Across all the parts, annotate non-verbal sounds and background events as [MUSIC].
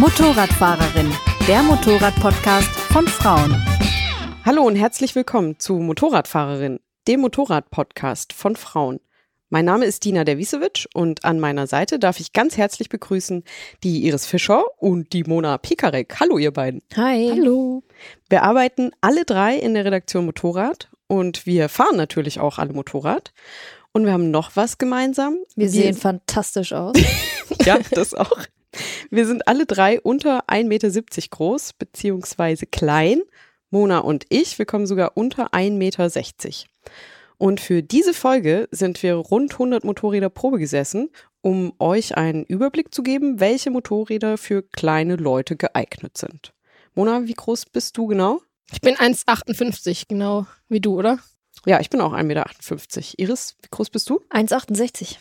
Motorradfahrerin, der Motorrad-Podcast von Frauen. Hallo und herzlich willkommen zu Motorradfahrerin, dem Motorrad-Podcast von Frauen. Mein Name ist Dina Derwisewitsch und an meiner Seite darf ich ganz herzlich begrüßen die Iris Fischer und die Mona Pikarek. Hallo ihr beiden. Hi. Hallo. Wir arbeiten alle drei in der Redaktion Motorrad und wir fahren natürlich auch alle Motorrad. Und wir haben noch was gemeinsam. Wir sehen fantastisch aus. [LAUGHS] ja, das auch. Wir sind alle drei unter 1,70 Meter groß, beziehungsweise klein. Mona und ich, wir kommen sogar unter 1,60 Meter. Und für diese Folge sind wir rund 100 Motorräder Probe gesessen, um euch einen Überblick zu geben, welche Motorräder für kleine Leute geeignet sind. Mona, wie groß bist du genau? Ich bin 1,58, genau wie du, oder? Ja, ich bin auch 1,58 Meter. Iris, wie groß bist du? 1,68.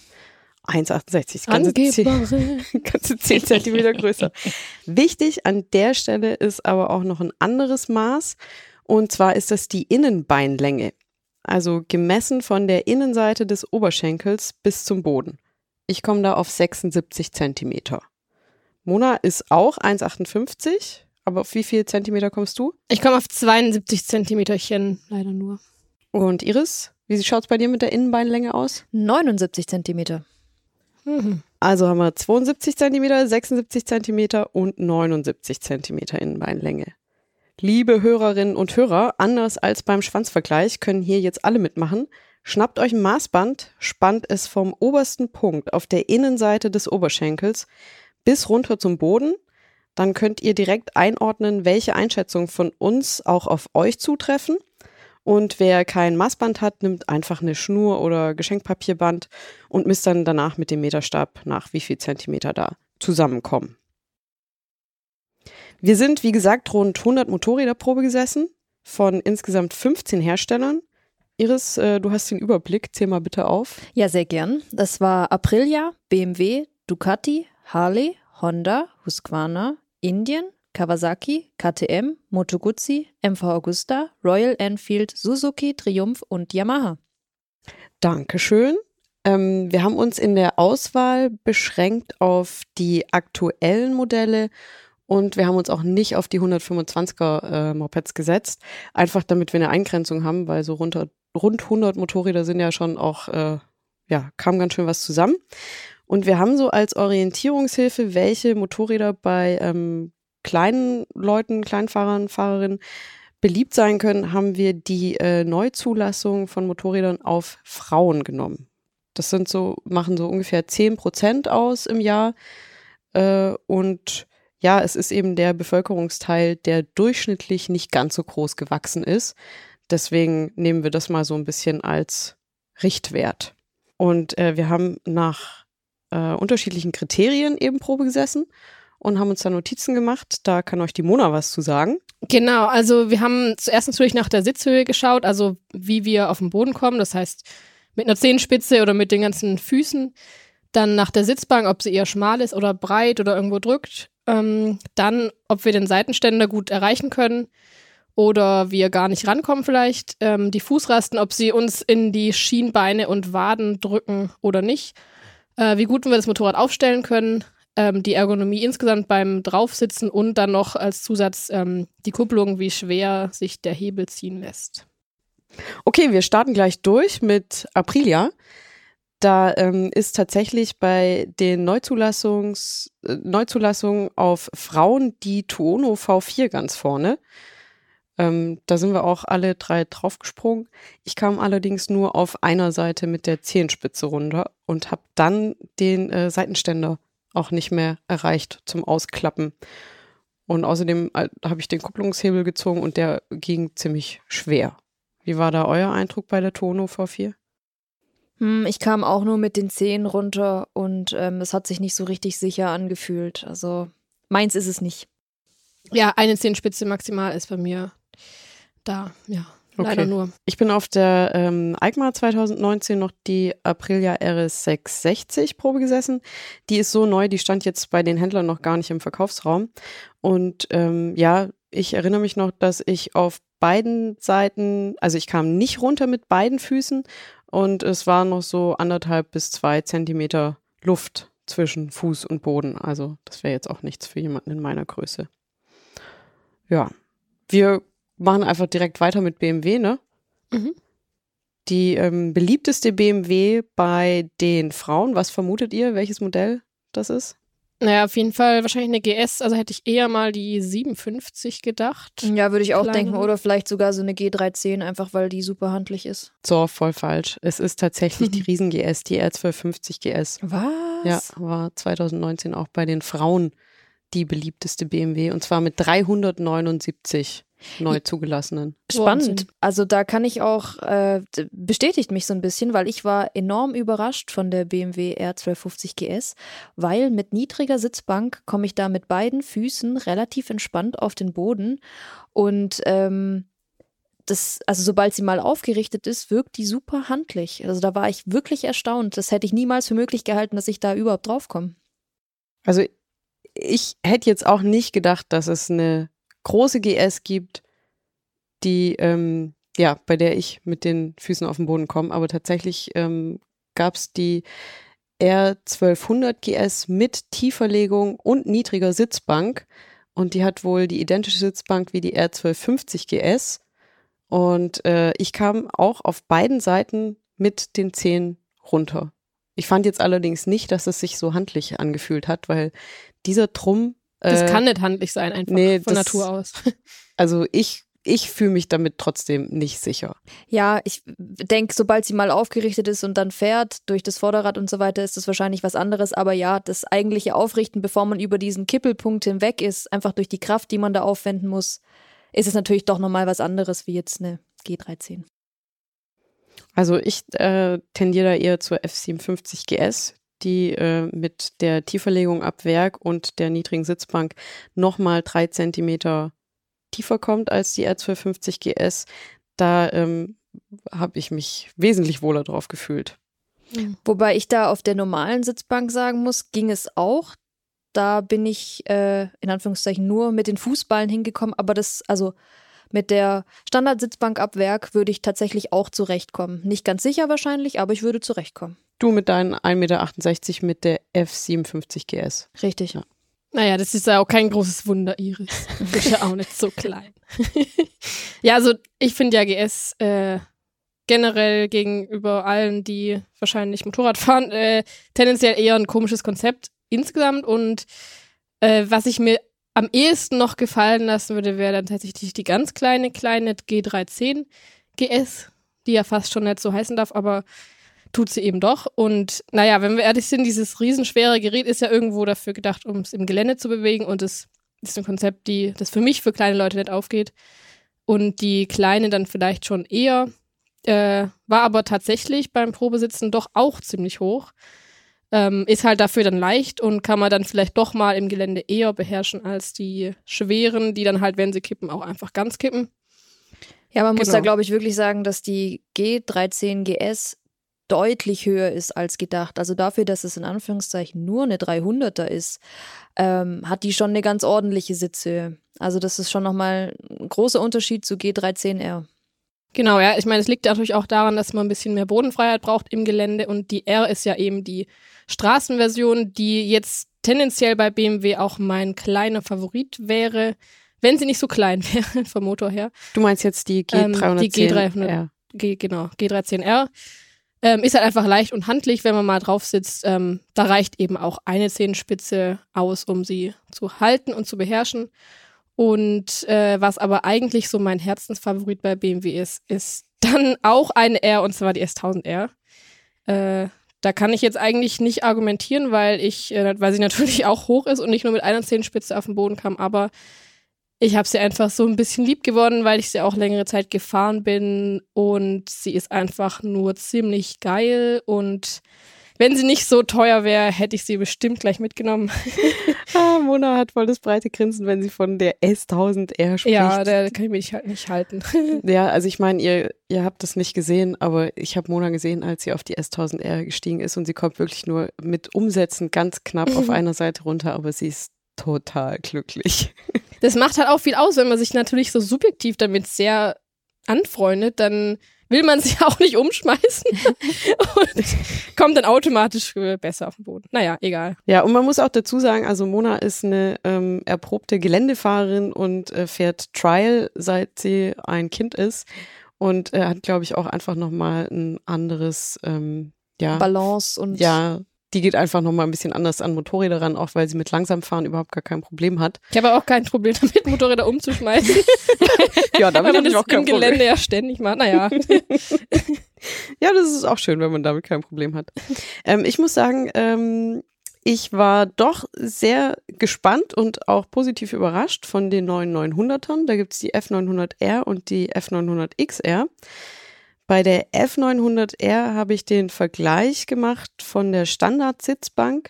1,68. Ganze, zehn, [LAUGHS] ganze 10 Zentimeter größer. [LAUGHS] Wichtig an der Stelle ist aber auch noch ein anderes Maß. Und zwar ist das die Innenbeinlänge. Also gemessen von der Innenseite des Oberschenkels bis zum Boden. Ich komme da auf 76 Zentimeter. Mona ist auch 1,58. Aber auf wie viel Zentimeter kommst du? Ich komme auf 72 Zentimeterchen, leider nur. Und Iris, wie schaut es bei dir mit der Innenbeinlänge aus? 79 Zentimeter. Also haben wir 72 Zentimeter, 76 Zentimeter und 79 Zentimeter Innenbeinlänge. Liebe Hörerinnen und Hörer, anders als beim Schwanzvergleich können hier jetzt alle mitmachen. Schnappt euch ein Maßband, spannt es vom obersten Punkt auf der Innenseite des Oberschenkels bis runter zum Boden. Dann könnt ihr direkt einordnen, welche Einschätzungen von uns auch auf euch zutreffen. Und wer kein Maßband hat, nimmt einfach eine Schnur oder Geschenkpapierband und misst dann danach mit dem Meterstab nach, wie viel Zentimeter da zusammenkommen. Wir sind, wie gesagt, rund 100 Motorräder Probe gesessen von insgesamt 15 Herstellern. Iris, äh, du hast den Überblick. Zähl mal bitte auf. Ja, sehr gern. Das war Aprilia, BMW, Ducati, Harley, Honda, Husqvarna, Indien, Kawasaki, KTM, Moto Guzzi, MV Augusta, Royal Enfield, Suzuki, Triumph und Yamaha. Dankeschön. Ähm, wir haben uns in der Auswahl beschränkt auf die aktuellen Modelle und wir haben uns auch nicht auf die 125er äh, Mopeds gesetzt, einfach damit wir eine Eingrenzung haben, weil so runter, rund 100 Motorräder sind ja schon auch, äh, ja, kam ganz schön was zusammen. Und wir haben so als Orientierungshilfe, welche Motorräder bei ähm, kleinen Leuten, Kleinfahrern, Fahrerinnen beliebt sein können, haben wir die äh, Neuzulassung von Motorrädern auf Frauen genommen. Das sind so, machen so ungefähr 10 Prozent aus im Jahr. Äh, und ja, es ist eben der Bevölkerungsteil, der durchschnittlich nicht ganz so groß gewachsen ist. Deswegen nehmen wir das mal so ein bisschen als Richtwert. Und äh, wir haben nach äh, unterschiedlichen Kriterien eben Probe gesessen und haben uns da Notizen gemacht. Da kann euch die Mona was zu sagen. Genau, also wir haben zuerst natürlich nach der Sitzhöhe geschaut, also wie wir auf den Boden kommen. Das heißt, mit einer Zehenspitze oder mit den ganzen Füßen. Dann nach der Sitzbank, ob sie eher schmal ist oder breit oder irgendwo drückt. Ähm, dann, ob wir den Seitenständer gut erreichen können oder wir gar nicht rankommen vielleicht. Ähm, die Fußrasten, ob sie uns in die Schienbeine und Waden drücken oder nicht. Äh, wie gut wir das Motorrad aufstellen können. Ähm, die Ergonomie insgesamt beim Draufsitzen und dann noch als Zusatz ähm, die Kupplung, wie schwer sich der Hebel ziehen lässt. Okay, wir starten gleich durch mit Aprilia. Da ähm, ist tatsächlich bei den Neuzulassungs, äh, Neuzulassungen auf Frauen die Tuono V4 ganz vorne. Ähm, da sind wir auch alle drei draufgesprungen. Ich kam allerdings nur auf einer Seite mit der Zehenspitze runter und habe dann den äh, Seitenständer auch nicht mehr erreicht zum Ausklappen. Und außerdem äh, habe ich den Kupplungshebel gezogen und der ging ziemlich schwer. Wie war da euer Eindruck bei der Tono V4? Hm, ich kam auch nur mit den Zehen runter und ähm, es hat sich nicht so richtig sicher angefühlt. Also meins ist es nicht. Ja, eine Zehenspitze maximal ist bei mir da, ja. Okay. Leider nur. Ich bin auf der ähm, EICMA 2019 noch die Aprilia RS 660 Probe gesessen. Die ist so neu, die stand jetzt bei den Händlern noch gar nicht im Verkaufsraum. Und ähm, ja, ich erinnere mich noch, dass ich auf beiden Seiten, also ich kam nicht runter mit beiden Füßen und es war noch so anderthalb bis zwei Zentimeter Luft zwischen Fuß und Boden. Also das wäre jetzt auch nichts für jemanden in meiner Größe. Ja, wir machen einfach direkt weiter mit BMW, ne? Mhm. Die ähm, beliebteste BMW bei den Frauen, was vermutet ihr, welches Modell das ist? Naja, auf jeden Fall wahrscheinlich eine GS, also hätte ich eher mal die 57 gedacht. Ja, würde ich auch Kleine. denken. Oder vielleicht sogar so eine G310, einfach weil die super handlich ist. So, voll falsch. Es ist tatsächlich die [LAUGHS] Riesen GS, die R1250 GS. Was? Ja, war 2019 auch bei den Frauen die beliebteste BMW und zwar mit 379 neu zugelassenen. Spannend. Wahnsinn. Also da kann ich auch, äh, bestätigt mich so ein bisschen, weil ich war enorm überrascht von der BMW R1250 GS, weil mit niedriger Sitzbank komme ich da mit beiden Füßen relativ entspannt auf den Boden und ähm, das, also sobald sie mal aufgerichtet ist, wirkt die super handlich. Also da war ich wirklich erstaunt. Das hätte ich niemals für möglich gehalten, dass ich da überhaupt draufkomme. Also ich hätte jetzt auch nicht gedacht, dass es eine große GS gibt, die, ähm, ja, bei der ich mit den Füßen auf den Boden komme, aber tatsächlich ähm, gab es die R1200 GS mit Tieferlegung und niedriger Sitzbank. Und die hat wohl die identische Sitzbank wie die R1250 GS und äh, ich kam auch auf beiden Seiten mit den Zehen runter. Ich fand jetzt allerdings nicht, dass es sich so handlich angefühlt hat, weil dieser Trumm Das äh, kann nicht handlich sein, einfach nee, von das- Natur aus. [LAUGHS] also ich, ich fühle mich damit trotzdem nicht sicher. Ja, ich denke, sobald sie mal aufgerichtet ist und dann fährt durch das Vorderrad und so weiter, ist das wahrscheinlich was anderes. Aber ja, das eigentliche Aufrichten, bevor man über diesen Kippelpunkt hinweg ist, einfach durch die Kraft, die man da aufwenden muss, ist es natürlich doch nochmal was anderes wie jetzt eine G13. Also ich äh, tendiere da eher zur F57 GS, die äh, mit der Tieferlegung ab Werk und der niedrigen Sitzbank nochmal drei Zentimeter tiefer kommt als die R1250 GS. Da ähm, habe ich mich wesentlich wohler drauf gefühlt. Wobei ich da auf der normalen Sitzbank sagen muss, ging es auch. Da bin ich äh, in Anführungszeichen nur mit den Fußballen hingekommen, aber das, also mit der Standardsitzbank ab Werk würde ich tatsächlich auch zurechtkommen. Nicht ganz sicher wahrscheinlich, aber ich würde zurechtkommen. Du mit deinen 1,68 Meter mit der F57 GS. Richtig. Ja. Naja, das ist ja auch kein großes Wunder, Iris. Du bist ja auch nicht so klein. [LAUGHS] ja, also ich finde ja GS äh, generell gegenüber allen, die wahrscheinlich Motorrad fahren, äh, tendenziell eher ein komisches Konzept insgesamt. Und äh, was ich mir am ehesten noch gefallen lassen würde, wäre dann tatsächlich die ganz kleine, kleine G310 GS, die ja fast schon nicht so heißen darf, aber tut sie eben doch. Und naja, wenn wir ehrlich sind, dieses riesenschwere Gerät ist ja irgendwo dafür gedacht, um es im Gelände zu bewegen. Und es ist ein Konzept, die, das für mich für kleine Leute nicht aufgeht. Und die kleine dann vielleicht schon eher. Äh, war aber tatsächlich beim Probesitzen doch auch ziemlich hoch. Ähm, ist halt dafür dann leicht und kann man dann vielleicht doch mal im Gelände eher beherrschen als die schweren, die dann halt, wenn sie kippen, auch einfach ganz kippen. Ja, man muss Genau. da, glaube ich, wirklich sagen, dass die G13 GS deutlich höher ist als gedacht. Also dafür, dass es in Anführungszeichen nur eine 300er ist, ähm, hat die schon eine ganz ordentliche Sitzhöhe. Also das ist schon nochmal ein großer Unterschied zu G13R. Genau, ja. Ich meine, es liegt natürlich auch daran, dass man ein bisschen mehr Bodenfreiheit braucht im Gelände und die R ist ja eben die Straßenversion, die jetzt tendenziell bei BMW auch mein kleiner Favorit wäre, wenn sie nicht so klein [LAUGHS] wäre vom Motor her. Du meinst jetzt die Ähm, G310? die G300. R. G, genau, G13R. Ähm, ist halt einfach leicht und handlich, wenn man mal drauf sitzt. Ähm, da reicht eben auch eine Zehenspitze aus, um sie zu halten und zu beherrschen. Und äh, was aber eigentlich so mein Herzensfavorit bei BMW ist, ist dann auch eine R und zwar die S1000R. Äh, da kann ich jetzt eigentlich nicht argumentieren, weil ich, äh, weil sie [LAUGHS] natürlich auch hoch ist und nicht nur mit einer Zehenspitze auf den Boden kam, aber ich habe sie einfach so ein bisschen lieb gewonnen, weil ich sie auch längere Zeit gefahren bin und sie ist einfach nur ziemlich geil und wenn sie nicht so teuer wäre, hätte ich sie bestimmt gleich mitgenommen. [LAUGHS] Ah, Mona hat voll das breite Grinsen, wenn sie von der S1000R spricht. Ja, da kann ich mich halt nicht halten. [LAUGHS] Ja, also ich meine, ihr, ihr habt das nicht gesehen, aber ich habe Mona gesehen, als sie auf die S1000R gestiegen ist und sie kommt wirklich nur mit Umsätzen ganz knapp auf [LAUGHS] einer Seite runter, aber sie ist total glücklich. Das macht halt auch viel aus, wenn man sich natürlich so subjektiv damit sehr anfreundet, dann will man sie [LAUGHS] auch nicht umschmeißen [LAUGHS] und kommt dann automatisch äh, besser auf den Boden. Naja, egal. Ja, und man muss auch dazu sagen, also Mona ist eine ähm, erprobte Geländefahrerin und äh, fährt Trial, seit sie ein Kind ist und äh, hat, glaube ich, auch einfach nochmal ein anderes ähm, ja, Balance und ja, die geht einfach nochmal ein bisschen anders an Motorräder ran, auch weil sie mit Langsamfahren überhaupt gar kein Problem hat. Ich habe auch kein Problem damit, Motorräder umzuschmeißen. [LAUGHS] ja, damit habe ich auch kein im Gelände Problem. ja ständig mal. Naja. [LAUGHS] ja, das ist auch schön, wenn man damit kein Problem hat. Ähm, ich muss sagen, ähm, ich war doch sehr gespannt und auch positiv überrascht von den neuen 900ern. Da gibt es die F900R und die F900XR. Bei der F900R habe ich den Vergleich gemacht von der Standard-Sitzbank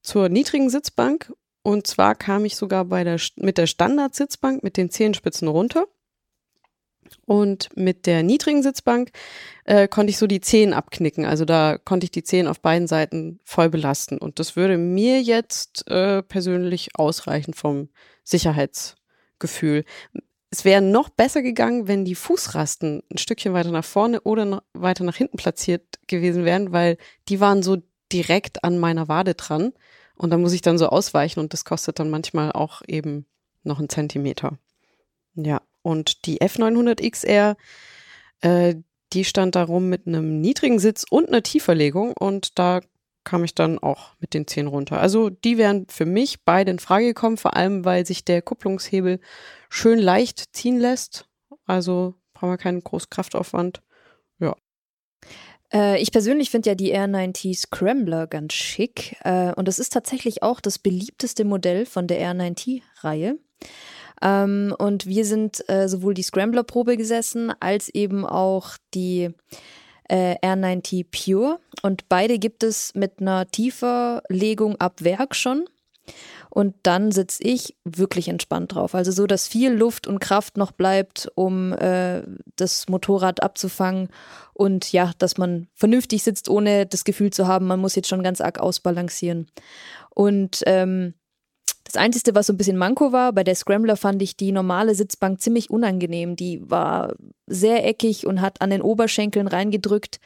zur niedrigen Sitzbank. Und zwar kam ich sogar bei der, mit der Standard-Sitzbank mit den Zehenspitzen runter. Und mit der niedrigen Sitzbank äh, konnte ich so die Zehen abknicken. Also da konnte ich die Zehen auf beiden Seiten voll belasten. Und das würde mir jetzt äh, persönlich ausreichen vom Sicherheitsgefühl es wäre noch besser gegangen, wenn die Fußrasten ein Stückchen weiter nach vorne oder noch weiter nach hinten platziert gewesen wären, weil die waren so direkt an meiner Wade dran. Und da muss ich dann so ausweichen und das kostet dann manchmal auch eben noch einen Zentimeter. Ja, und die F900 XR, äh, die stand da rum mit einem niedrigen Sitz und einer Tieferlegung und da kam ich dann auch mit den Zehen runter. Also die wären für mich beide in Frage gekommen, vor allem weil sich der Kupplungshebel schön leicht ziehen lässt. Also brauchen wir keinen großen Kraftaufwand. Ja. Äh, ich persönlich finde ja die R9T Scrambler ganz schick. Äh, und das ist tatsächlich auch das beliebteste Modell von der R9T-Reihe. Ähm, und wir sind äh, sowohl die Scrambler-Probe gesessen, als eben auch die äh, R9T Pure. Und beide gibt es mit einer tiefer Legung ab Werk schon. Und dann sitze ich wirklich entspannt drauf. Also so, dass viel Luft und Kraft noch bleibt, um äh, das Motorrad abzufangen. Und ja, dass man vernünftig sitzt, ohne das Gefühl zu haben, man muss jetzt schon ganz arg ausbalancieren. Und ähm, das Einzige, was so ein bisschen Manko war, bei der Scrambler fand ich die normale Sitzbank ziemlich unangenehm. Die war sehr eckig und hat an den Oberschenkeln reingedrückt.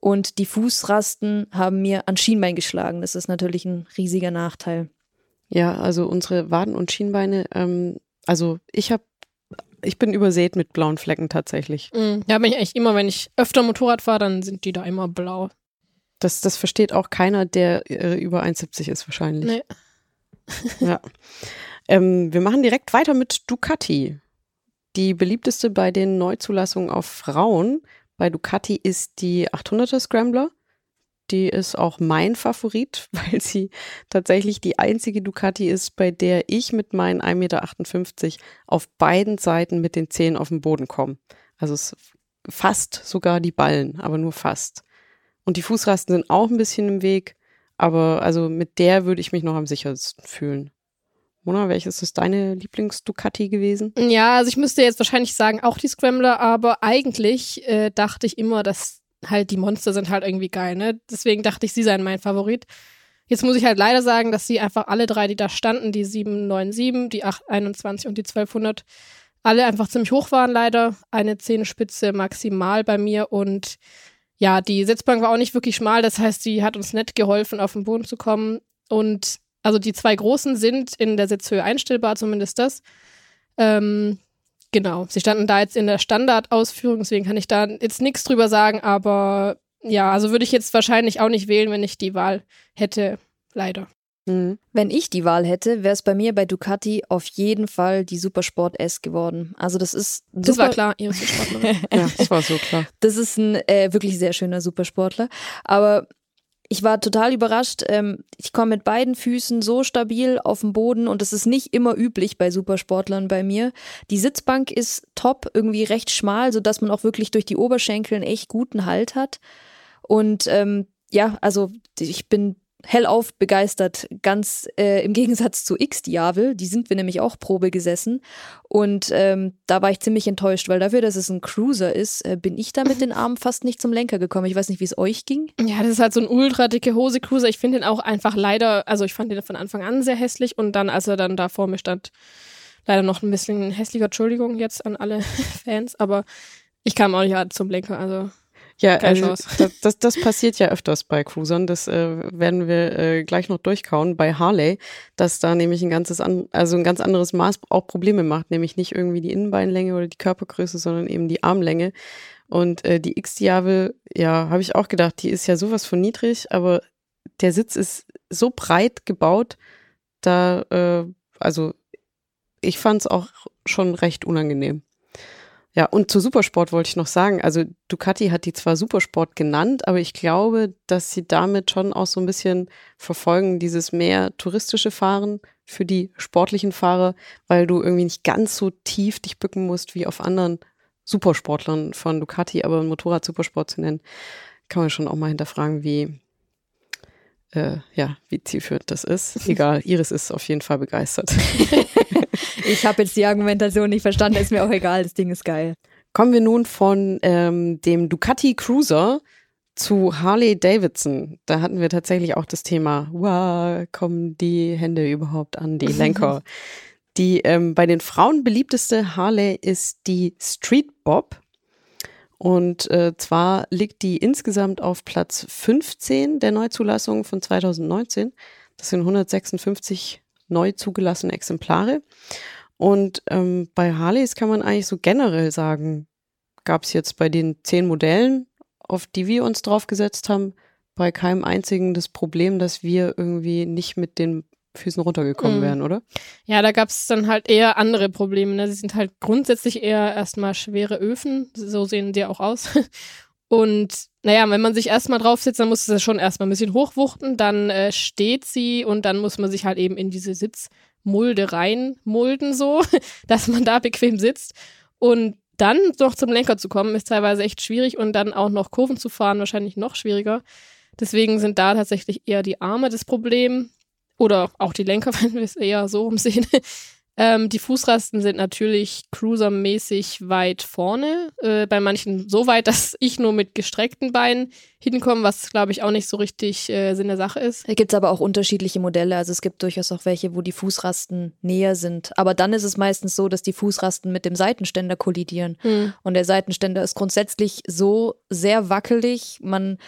Und die Fußrasten haben mir an Schienbein geschlagen. Das ist natürlich ein riesiger Nachteil. Ja, also unsere Waden und Schienbeine, ähm, also ich habe ich bin übersät mit blauen Flecken tatsächlich. Mhm. Ja, bin ich eigentlich immer, wenn ich öfter Motorrad fahre, dann sind die da immer blau. Das, das versteht auch keiner, der äh, über 1,70 ist wahrscheinlich. Nee ja. Ähm, wir machen direkt weiter mit Ducati. Die beliebteste bei den Neuzulassungen auf Frauen bei Ducati ist die 800er Scrambler. Die ist auch mein Favorit, [LAUGHS] weil sie tatsächlich die einzige Ducati ist, bei der ich mit meinen 1,58 Meter auf beiden Seiten mit den Zehen auf den Boden komme. Also fast sogar die Ballen, aber nur fast. Und die Fußrasten sind auch ein bisschen im Weg. Aber also mit der würde ich mich noch am sichersten fühlen. Mona, welches ist deine Lieblings-Ducati gewesen? Ja, also ich müsste jetzt wahrscheinlich sagen, auch die Scrambler, aber eigentlich äh, dachte ich immer, dass halt die Monster sind halt irgendwie geil, ne? Deswegen dachte ich, sie seien mein Favorit. Jetzt muss ich halt leider sagen, dass sie einfach alle drei, die da standen, die 797, die 821 und die 1200, alle einfach ziemlich hoch waren leider. Eine Zehenspitze maximal bei mir und ja, die Sitzbank war auch nicht wirklich schmal, das heißt, sie hat uns nett geholfen, auf den Boden zu kommen. Und also die zwei großen sind in der Sitzhöhe einstellbar, zumindest das. Ähm, genau, sie standen da jetzt in der Standardausführung, deswegen kann ich da jetzt nichts drüber sagen, aber ja, also würde ich jetzt wahrscheinlich auch nicht wählen, wenn ich die Wahl hätte, leider. Mhm. Wenn ich die Wahl hätte, wäre es bei mir bei Ducati auf jeden Fall die Supersport S geworden. Also das ist das war klar, ihr Supersportler. [LAUGHS] ja, das war so klar. Das ist ein äh, wirklich sehr schöner Supersportler. Aber ich war total überrascht. Ähm, ich komme mit beiden Füßen so stabil auf dem Boden und das ist nicht immer üblich bei Supersportlern bei mir. Die Sitzbank ist top, irgendwie recht schmal, sodass man auch wirklich durch die Oberschenkel einen echt guten Halt hat. Und ähm, ja, also ich bin hellauf begeistert, ganz äh, im Gegensatz zu X-Diavel, die sind wir nämlich auch Probe gesessen und ähm, da war ich ziemlich enttäuscht, weil dafür, dass es ein Cruiser ist, äh, bin ich da mit den Armen fast nicht zum Lenker gekommen. Ich weiß nicht, wie es euch ging. Ja, das ist halt so ein ultra dicke Hose Cruiser. Ich finde den auch einfach leider, also ich fand den von Anfang an sehr hässlich und dann, als er dann da vor mir stand, leider noch ein bisschen hässlicher, Entschuldigung jetzt an alle [LAUGHS] Fans, aber Ich kam auch nicht zum Lenker, also Ja, Keine also das, das, das passiert ja öfters bei Cruisern. Das äh, werden wir äh, gleich noch durchkauen bei Harley, dass da nämlich ein ganzes, an, also ein ganz anderes Maß auch Probleme macht, nämlich nicht irgendwie die Innenbeinlänge oder die Körpergröße, sondern eben die Armlänge. Und äh, die X-Diavel, ja, habe ich auch gedacht, die ist ja sowas von niedrig, aber der Sitz ist so breit gebaut, da, äh, also ich fand es auch schon recht unangenehm. Ja, und zu Supersport wollte ich noch sagen, also Ducati hat die zwar Supersport genannt, aber ich glaube, dass sie damit schon auch so ein bisschen verfolgen, dieses mehr touristische Fahren für die sportlichen Fahrer, weil du irgendwie nicht ganz so tief dich bücken musst wie auf anderen Supersportlern von Ducati, aber Motorrad Supersport zu nennen, kann man schon auch mal hinterfragen, wie, äh, ja, wie zielführend das ist. [LAUGHS] Egal, Iris ist auf jeden Fall begeistert. [LAUGHS] Ich habe jetzt die Argumentation nicht verstanden, ist mir auch egal, das Ding ist geil. Kommen wir nun von ähm, dem Ducati Cruiser zu Harley Davidson. Da hatten wir tatsächlich auch das Thema, wow, kommen die Hände überhaupt an die [LAUGHS] Lenker? die ähm, bei den Frauen beliebteste Harley ist die Street Bob. Und äh, zwar liegt die insgesamt auf Platz 15 der Neuzulassung von 2019. Das sind 156 neu zugelassene Exemplare. Und ähm, bei Harleys kann man eigentlich so generell sagen, gab es jetzt bei den zehn Modellen, auf die wir uns draufgesetzt haben, bei keinem einzigen das Problem, dass wir irgendwie nicht mit den Füßen runtergekommen Mhm. wären, oder? Ja, da gab es dann halt eher andere Probleme. Ne? Sie sind halt grundsätzlich eher erstmal schwere Öfen. So sehen die auch aus. [LAUGHS] Und naja, wenn man sich erstmal draufsetzt, dann muss es schon erstmal ein bisschen hochwuchten, dann äh, steht sie und dann muss man sich halt eben in diese Sitzmulde reinmulden, so, [LAUGHS] dass man da bequem sitzt. Und dann noch zum Lenker zu kommen, ist teilweise echt schwierig und dann auch noch Kurven zu fahren, wahrscheinlich noch schwieriger. Deswegen sind da tatsächlich eher die Arme das Problem. Oder auch die Lenker, [LAUGHS] wenn wir es eher so umsehen. Ähm, die Fußrasten sind natürlich cruisermäßig weit vorne. Äh, bei manchen so weit, [LAUGHS] dass ich nur mit gestreckten Beinen hinkomme, was glaube ich auch nicht so richtig äh, Sinn der Sache ist. Da gibt es aber auch unterschiedliche Modelle. Also es gibt durchaus auch welche, wo die Fußrasten näher sind. Aber dann ist es meistens so, dass die Fußrasten mit dem Seitenständer kollidieren. Hm. Und der Seitenständer ist grundsätzlich so sehr wackelig. Man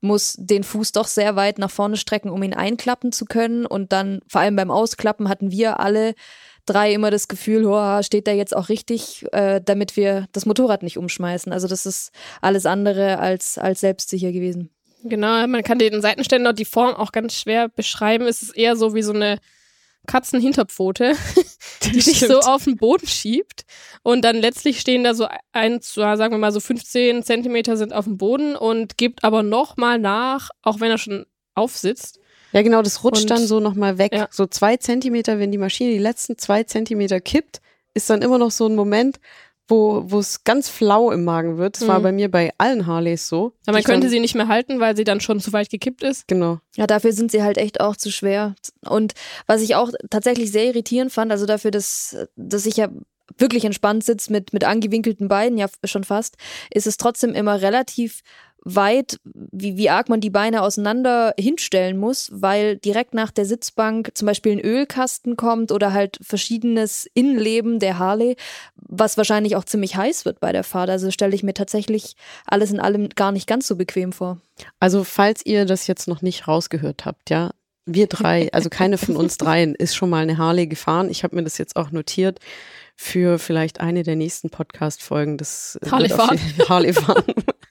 muss den Fuß doch sehr weit nach vorne strecken, um ihn einklappen zu können. Und dann, vor allem beim Ausklappen, hatten wir alle drei immer das Gefühl, oh, steht der jetzt auch richtig, äh, damit wir das Motorrad nicht umschmeißen. Also das ist alles andere als, als selbstsicher gewesen. Genau, man kann den Seitenständer und die Form auch ganz schwer beschreiben. Es ist eher so wie so eine Katzenhinterpfote, [LAUGHS] die sich so auf den Boden schiebt. Und dann letztlich stehen da so ein, sagen wir mal so 15 Zentimeter sind auf dem Boden und gibt aber nochmal nach, auch wenn er schon aufsitzt. Ja, genau, das rutscht Und- dann so nochmal weg. Ja. So zwei Zentimeter, wenn die Maschine die letzten zwei Zentimeter kippt, ist dann immer noch so ein Moment, wo wo es ganz flau im Magen wird. Das war Mhm. bei mir bei allen Harleys so. Ja, man könnte dann, sie nicht mehr halten, weil sie dann schon zu weit gekippt ist. Genau. Ja, dafür sind sie halt echt auch zu schwer. Und was ich auch tatsächlich sehr irritierend fand, also dafür, dass, dass ich ja wirklich entspannt sitze mit, mit angewinkelten Beinen, ja schon fast, ist es trotzdem immer relativ weit, wie, wie arg man die Beine auseinander hinstellen muss, weil direkt nach der Sitzbank zum Beispiel ein Ölkasten kommt oder halt verschiedenes Innenleben der Harley, was wahrscheinlich auch ziemlich heiß wird bei der Fahrt. Also stelle ich mir tatsächlich alles in allem gar nicht ganz so bequem vor. Also, falls ihr das jetzt noch nicht rausgehört habt, ja, wir drei, also keine von uns [LAUGHS] dreien ist schon mal eine Harley gefahren. Ich habe mir das jetzt auch notiert für vielleicht eine der nächsten Podcast-Folgen. Wird Harley fahren. Harley [LAUGHS] fahren.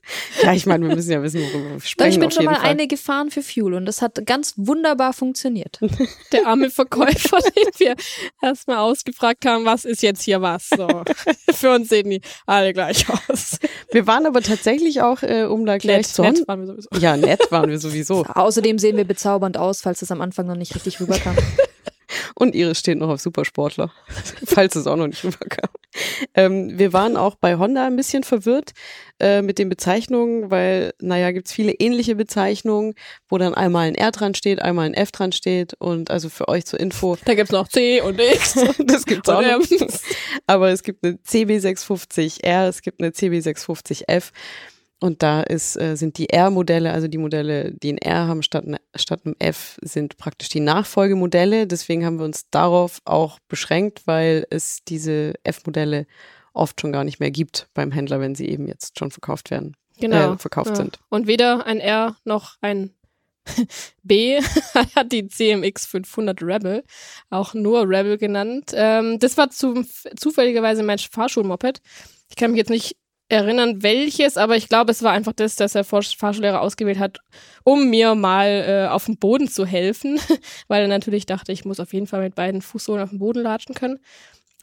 [LAUGHS] ja, ich meine, wir müssen ja wissen, worüber wir sprechen. ich bin schon mal Fall. eine gefahren für Fuel und das hat ganz wunderbar funktioniert. [LAUGHS] Der arme Verkäufer, [LAUGHS] den wir erstmal ausgefragt haben, was ist jetzt hier was? So. Für uns sehen die alle gleich aus. Wir waren aber tatsächlich auch, äh, um da gleich Nett, zu nett waren wir sowieso. Ja, nett waren wir sowieso. Außerdem sehen wir bezaubernd aus, falls es am Anfang noch nicht richtig rüberkam. Und Iris steht noch auf Supersportler, falls es auch noch nicht rüberkam. Ähm, wir waren auch bei Honda ein bisschen verwirrt äh, mit den Bezeichnungen, weil, naja, gibt's viele ähnliche Bezeichnungen, wo dann einmal ein R dran steht, einmal ein F dran steht. Und also für euch zur Info, Da gibt's noch C und X. [LAUGHS] das gibt's auch Und noch. [LAUGHS] Aber es gibt eine CB650R, es gibt eine CB650F. Und da ist, äh, sind die R-Modelle, also die Modelle, die ein R haben statt, ne, statt einem F, sind praktisch die Nachfolgemodelle. Deswegen haben wir uns darauf auch beschränkt, weil es diese F-Modelle oft schon gar nicht mehr gibt beim Händler, wenn sie eben jetzt schon verkauft werden, Genau. äh, verkauft ja. sind. Und weder ein R noch ein [LAUGHS] B [LAUGHS] hat die CMX 500 Rebel, auch nur Rebel genannt. Ähm, das war zum, zufälligerweise mein Fahrschulmoped. Ich kann mich jetzt nicht erinnern, welches, aber ich glaube, es war einfach das, dass der Fahr- Fahrschullehrer ausgewählt hat, um mir mal äh, auf dem Boden zu helfen, [LAUGHS] weil er natürlich dachte, ich muss auf jeden Fall mit beiden Fußsohlen auf dem Boden latschen können.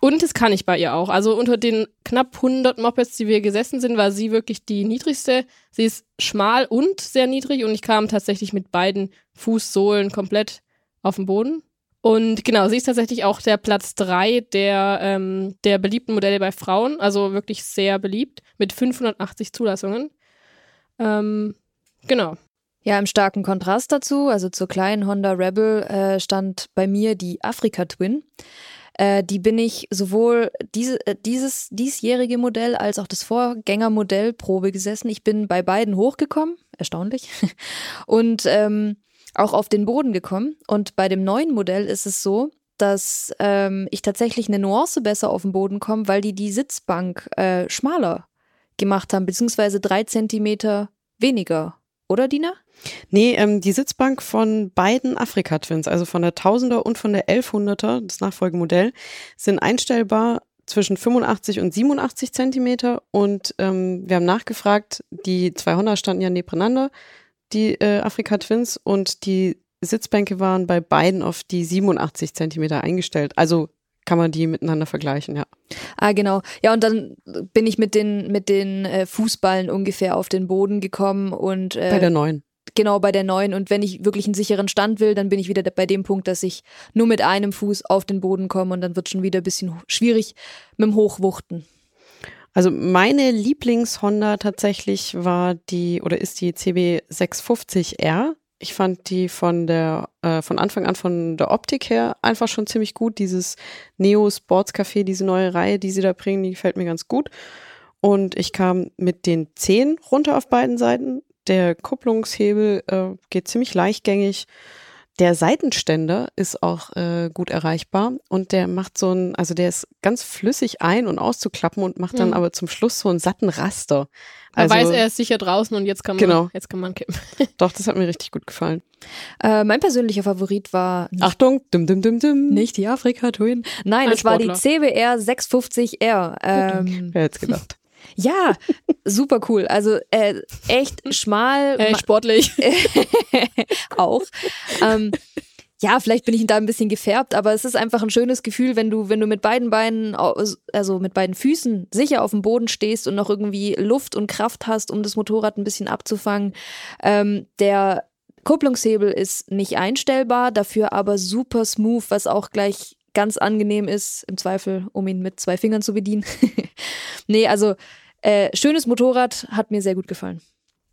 Und das kann ich bei ihr auch. Also unter den knapp 100 Mopeds, die wir gesessen sind, war sie wirklich die niedrigste. Sie ist schmal und sehr niedrig und ich kam tatsächlich mit beiden Fußsohlen komplett auf den Boden. Und genau, sie ist tatsächlich auch der Platz drei der, ähm, der beliebten Modelle bei Frauen. Also wirklich sehr beliebt mit 580 Zulassungen. Ähm, genau. Ja, im starken Kontrast dazu, also zur kleinen Honda Rebel, äh, stand bei mir die Afrika Twin. Äh, die bin ich sowohl diese, äh, dieses diesjährige Modell als auch das Vorgängermodell Probe gesessen. Ich bin bei beiden hochgekommen, erstaunlich, [LAUGHS] und ähm, auch auf den Boden gekommen. Und bei dem neuen Modell ist es so, dass ähm, ich tatsächlich eine Nuance besser auf den Boden komme, weil die die Sitzbank äh, schmaler gemacht haben, beziehungsweise drei Zentimeter weniger. Oder, Dina? Nee, ähm, die Sitzbank von beiden Afrika-Twins, also von der 1000er und von der 1100er, das Nachfolgemodell, sind einstellbar zwischen 85 und 87 Zentimeter und ähm, wir haben nachgefragt, die 200 standen ja nebeneinander, die äh, Afrika-Twins und die Sitzbänke waren bei beiden auf die 87 Zentimeter eingestellt. Also kann man die miteinander vergleichen, ja. Ah, genau. Ja, und dann bin ich mit den, mit den äh, Fußballen ungefähr auf den Boden gekommen und äh, Bei der neuen. genau bei der neuen. Und wenn ich wirklich einen sicheren Stand will, dann bin ich wieder bei dem Punkt, dass ich nur mit einem Fuß auf den Boden komme und dann wird schon wieder ein bisschen schwierig mit dem Hochwuchten. Also meine Lieblings-Honda tatsächlich war die oder ist die CB650R. Ich fand die von der äh, von Anfang an von der Optik her einfach schon ziemlich gut. Dieses Neo Sports Café, diese neue Reihe, die sie da bringen, die gefällt mir ganz gut. Und ich kam mit den Zehen runter auf beiden Seiten. Der Kupplungshebel äh, geht ziemlich leichtgängig. Der Seitenständer ist auch äh, gut erreichbar und der macht so ein, also der ist ganz flüssig ein- und auszuklappen und macht dann Mhm. aber zum Schluss so einen satten Raster. Man Also, weiß, er ist sicher draußen und jetzt kann man, Genau. jetzt kann man kippen. [LAUGHS] Doch, das hat mir richtig gut gefallen. Äh, mein persönlicher Favorit war Achtung, dim, dim, dim, dim. nicht die Afrika Twin. Nein, Ein es war die Sportler. CBR 650R. Ähm, Wer hätte gedacht? Ja, super cool. Also äh, echt schmal. Hey, ma- sportlich. [LAUGHS] auch. Ähm, ja, vielleicht bin ich da ein bisschen gefärbt, aber es ist einfach ein schönes Gefühl, wenn du, wenn du mit beiden Beinen, also mit beiden Füßen sicher auf dem Boden stehst und noch irgendwie Luft und Kraft hast, um das Motorrad ein bisschen abzufangen. Ähm, der Kupplungshebel ist nicht einstellbar, dafür aber super smooth, was auch gleich ganz angenehm ist, im Zweifel, um ihn mit zwei Fingern zu bedienen. [LAUGHS] nee, also äh, schönes Motorrad, hat mir sehr gut gefallen.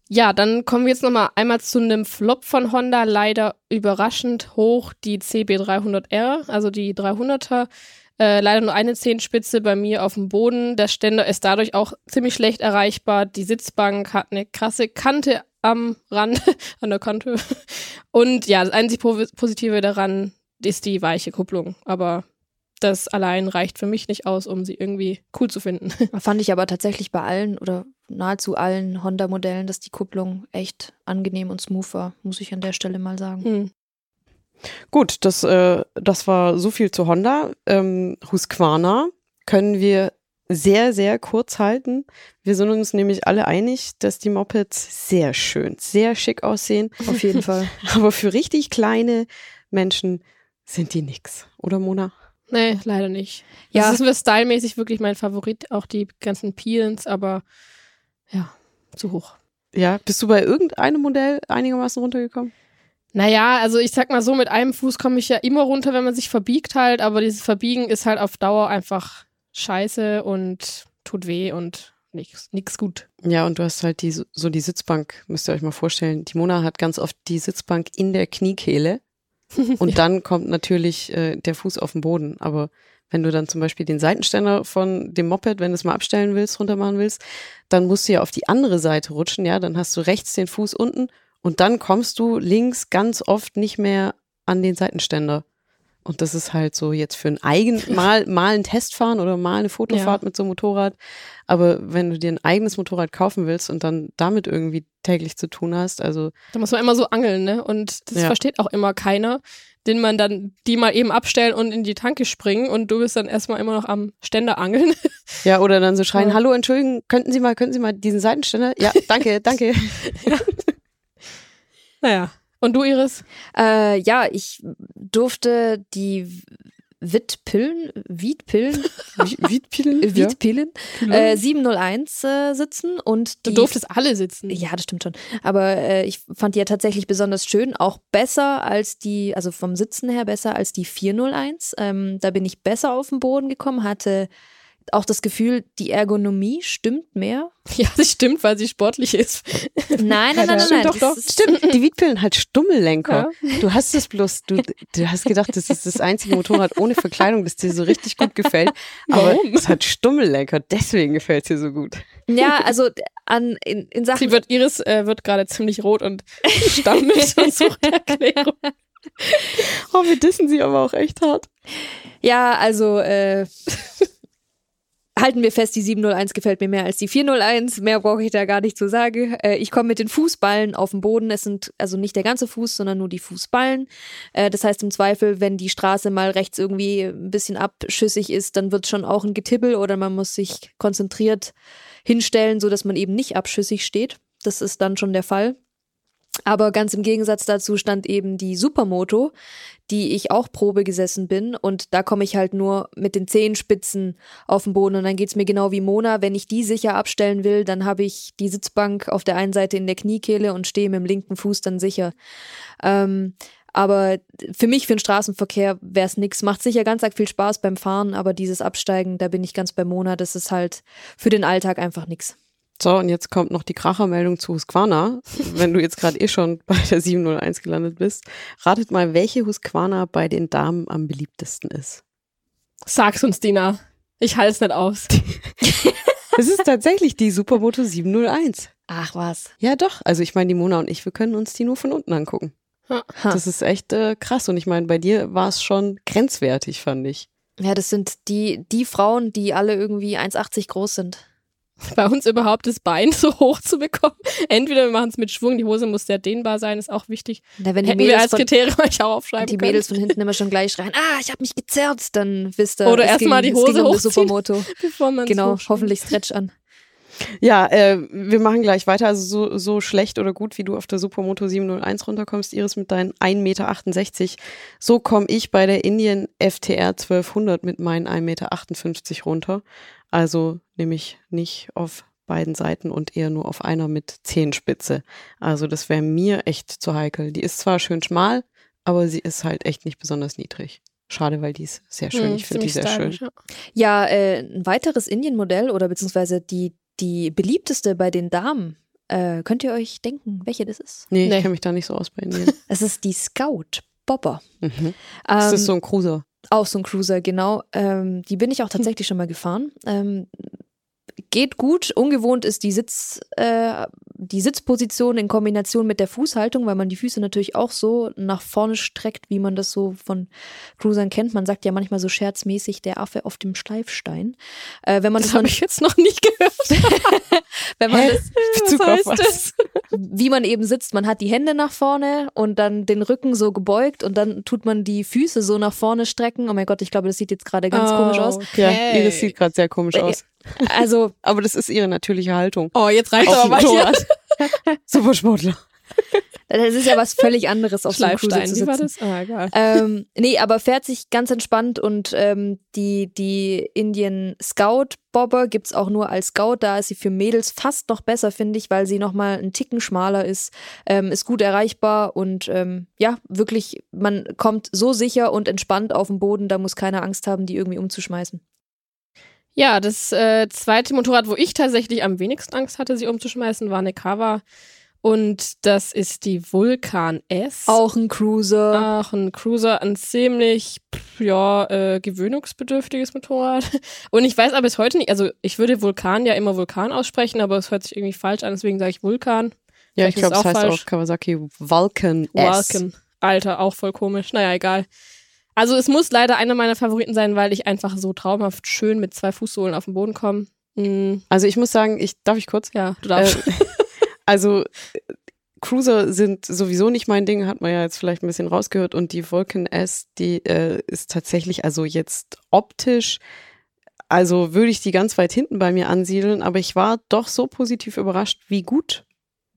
Ja, dann kommen wir jetzt nochmal einmal zu einem Flop von Honda. Leider überraschend hoch die CB300R, also die 300er. Äh, leider nur eine Zehenspitze bei mir auf dem Boden. Der Ständer ist dadurch auch ziemlich schlecht erreichbar. Die Sitzbank hat eine krasse Kante am Rand, [LAUGHS] an der Kante. Und ja, das einzig Po- Positive daran ist die weiche Kupplung. Aber das allein reicht für mich nicht aus, um sie irgendwie cool zu finden. [LAUGHS] Fand ich aber tatsächlich bei allen oder nahezu allen Honda-Modellen, dass die Kupplung echt angenehm und smooth war, muss ich an der Stelle mal sagen. Hm. Gut, das, äh, das war so viel zu Honda. Ähm, Husqvarna können wir sehr, sehr kurz halten. Wir sind uns nämlich alle einig, dass die Mopeds sehr schön, sehr schick aussehen. Auf jeden [LAUGHS] Fall. Aber für richtig kleine Menschen sind die nix. Oder Mona? Nee, leider nicht. Ja. Das ist für stylmäßig wirklich mein Favorit, auch die ganzen Peelings, aber ja, zu hoch. Ja, bist du bei irgendeinem Modell einigermaßen runtergekommen? Naja, also ich sag mal so, mit einem Fuß komme ich ja immer runter, wenn man sich verbiegt halt, aber dieses Verbiegen ist halt auf Dauer einfach scheiße und tut weh und nix, nix gut. Ja, und du hast halt die, so die Sitzbank, müsst ihr euch mal vorstellen. Die Mona hat ganz oft die Sitzbank in der Kniekehle [LAUGHS] und dann kommt natürlich äh, der Fuß auf den Boden. Aber wenn du dann zum Beispiel den Seitenständer von dem Moped, wenn du es mal abstellen willst, runter machen willst, dann musst du ja auf die andere Seite rutschen, ja, dann hast du rechts den Fuß unten und dann kommst du links ganz oft nicht mehr an den Seitenständer. Und das ist halt so jetzt für ein eigen, [LAUGHS] mal, mal ein Testfahren oder mal eine Fotofahrt Ja. mit so einem Motorrad. Aber wenn du dir ein eigenes Motorrad kaufen willst und dann damit irgendwie täglich zu tun hast, also Da muss man immer so angeln, ne? Und das Ja. versteht auch immer keiner, den man dann die mal eben abstellen und in die Tanke springen und du bist dann erstmal immer noch am Ständer angeln. [LAUGHS] ja, oder dann so schreien, Ja. hallo, entschuldigen, könnten Sie mal, könnten Sie mal diesen Seitenständer? Ja, danke, danke. [LAUGHS] naja. Und du, Iris? Äh, ja, ich durfte die Wittpillen, Wiedpillen, [LAUGHS] Wiedpillen? Äh, Wiedpillen, äh, 701 äh, sitzen und Du die durftest alle sitzen. Ja, das stimmt schon. Aber äh, ich fand die ja tatsächlich besonders schön, auch besser als die, also vom Sitzen her besser als die 401. Ähm, da bin ich besser auf den Boden gekommen, hatte auch das Gefühl, die Ergonomie stimmt mehr. [LAUGHS] Ja, das stimmt, weil sie sportlich ist. Nein, nein, nein, nein, Stimmt nein. doch, doch. Stimmt, die Wiedpillen hat Stummellenker. Du hast es bloß, du, du hast gedacht, das ist das einzige Motorrad ohne Verkleidung, das dir so richtig gut gefällt. Aber Warum? es hat Stummellenker, deswegen gefällt es dir so gut. Ja, also an, in, in Sachen Sie wird, Iris äh, wird gerade ziemlich rot und stammelt [LAUGHS] und sucht Erklärung. Oh, wir dissen sie aber auch echt hart. Ja, also äh, [LAUGHS] halten wir fest, die 701 gefällt mir mehr als die 401. Mehr brauche ich da gar nicht zu sagen. Äh, ich komme mit den Fußballen auf den Boden. Es sind also nicht der ganze Fuß, sondern nur die Fußballen. Äh, das heißt im Zweifel, wenn die Straße mal rechts irgendwie ein bisschen abschüssig ist, dann wird schon auch ein Getippel oder man muss sich konzentriert hinstellen, so dass man eben nicht abschüssig steht. Das ist dann schon der Fall. Aber ganz im Gegensatz dazu stand eben die Supermoto, die ich auch Probe gesessen bin. Und da komme ich halt nur mit den Zehenspitzen auf den Boden. Und dann geht's mir genau wie Mona. Wenn ich die sicher abstellen will, dann habe ich die Sitzbank auf der einen Seite in der Kniekehle und stehe mit dem linken Fuß dann sicher. Ähm, aber für mich, für den Straßenverkehr, wäre es nix. Macht sicher ganz arg viel Spaß beim Fahren, aber dieses Absteigen, da bin ich ganz bei Mona. Das ist halt für den Alltag einfach nix. So, und jetzt kommt noch die Krachermeldung zu Husqvarna. Wenn du jetzt gerade eh schon bei der 701 gelandet bist, ratet mal, welche Husqvarna bei den Damen am beliebtesten ist. Sag's uns, Dina. Ich halte es nicht aus. [LAUGHS] Es ist tatsächlich die Supermoto 701. Ach was. Ja, doch. Also ich meine, die Mona und ich, wir können uns die nur von unten angucken. Ha. Das ist echt äh, krass. Und ich meine, bei dir war es schon grenzwertig, fand ich. Ja, das sind die, die Frauen, die alle irgendwie 1,80 groß sind. [LAUGHS] Bei uns überhaupt das Bein [LAUGHS] so hoch zu bekommen. Entweder wir machen es mit Schwung, die Hose muss sehr dehnbar sein, ist auch wichtig. Na, wenn die Hätten wir Mädels als von, Kriterium [LAUGHS] euch auch aufschreiben die können. Mädels von hinten immer schon gleich schreien, ah, ich habe mich gezerrt, dann wisst ihr, Oder es erst ging- mal die Hose um hochziehen. Supermoto. bevor man's Genau, hoffentlich Stretch an. Ja, äh, wir machen gleich weiter. Also so, so schlecht oder gut, wie du auf der Supermoto 701 runterkommst, Iris, mit deinen 1,68 Meter, so komme ich bei der Indian FTR 1200 mit meinen 1,58 Meter runter. Also nämlich nicht auf beiden Seiten und eher nur auf einer mit Zehenspitze. Also das wäre mir echt zu heikel. Die ist zwar schön schmal, aber sie ist halt echt nicht besonders niedrig. Schade, weil die ist sehr schön. Hm, ich finde die sehr schön. Ja, Ja. äh, ein weiteres Indien-Modell oder beziehungsweise die, die beliebteste bei den Damen. Äh, könnt ihr euch denken, welche das ist? Nee, Nee. ich kenne mich da nicht so aus bei Indien. [LAUGHS] Es ist die Scout Bobber. mhm. Das Ähm, ist so ein Cruiser. Auch so ein Cruiser, genau. Ähm, die bin ich auch tatsächlich schon mal gefahren. Ähm, geht gut. Ungewohnt ist die Sitz, äh, die Sitzposition in Kombination mit der Fußhaltung, weil man die Füße natürlich auch so nach vorne streckt, wie man das so von Cruisern kennt. Man sagt ja manchmal so scherzmäßig der Affe auf dem Schleifstein. Äh, wenn man Das das, habe ich jetzt noch nicht gehört. [LAUGHS] wenn man Hä? das, Bezug auf was? das? wie man eben sitzt, man hat die Hände nach vorne und dann den Rücken so gebeugt und dann tut man die Füße so nach vorne strecken. Oh mein Gott, ich glaube, das sieht jetzt gerade ganz komisch aus. Ja, Okay. Iris sieht gerade sehr komisch Äh, aus. Also Aber das ist ihre natürliche Haltung. Oh, jetzt reicht aber mal. [LAUGHS] Supersportler. Das ist ja was völlig anderes auf so einem Cruiser zu wie war sitzen. das? Ah, egal. Ähm, nee, aber fährt sich ganz entspannt und ähm, die, die Indian Scout Bobber gibt's auch nur als Scout. Da ist sie für Mädels fast noch besser, finde ich, weil sie nochmal einen Ticken schmaler ist, ähm, ist gut erreichbar und ähm, ja, wirklich, man kommt so sicher und entspannt auf den Boden, da muss keiner Angst haben, die irgendwie umzuschmeißen. Ja, das äh, zweite Motorrad, wo ich tatsächlich am wenigsten Angst hatte, sie umzuschmeißen, war eine Kawa. Und das ist die Vulkan S. Auch ein Cruiser. Ach, ein Cruiser, ein ziemlich, ja, äh, gewöhnungsbedürftiges Motorrad. [LAUGHS] Und ich weiß aber bis heute nicht, also ich würde Vulkan ja immer Vulkan aussprechen, aber es hört sich irgendwie falsch an, deswegen sage ich Vulkan. Ja, ich Vielleicht glaube, es auch heißt falsch. auch Kawasaki Vulcan S. Vulcan. Alter, auch voll komisch. Naja, egal. Also es muss leider einer meiner Favoriten sein, weil ich einfach so traumhaft schön mit zwei Fußsohlen auf den Boden komme. Mhm. Also ich muss sagen, ich darf ich kurz? Ja, du darfst. Äh, [LAUGHS] also Cruiser sind sowieso nicht mein Ding, hat man ja jetzt vielleicht ein bisschen rausgehört. Und die Vulcan S, die äh, ist tatsächlich, also jetzt optisch, also würde ich die ganz weit hinten bei mir ansiedeln, aber ich war doch so positiv überrascht, wie gut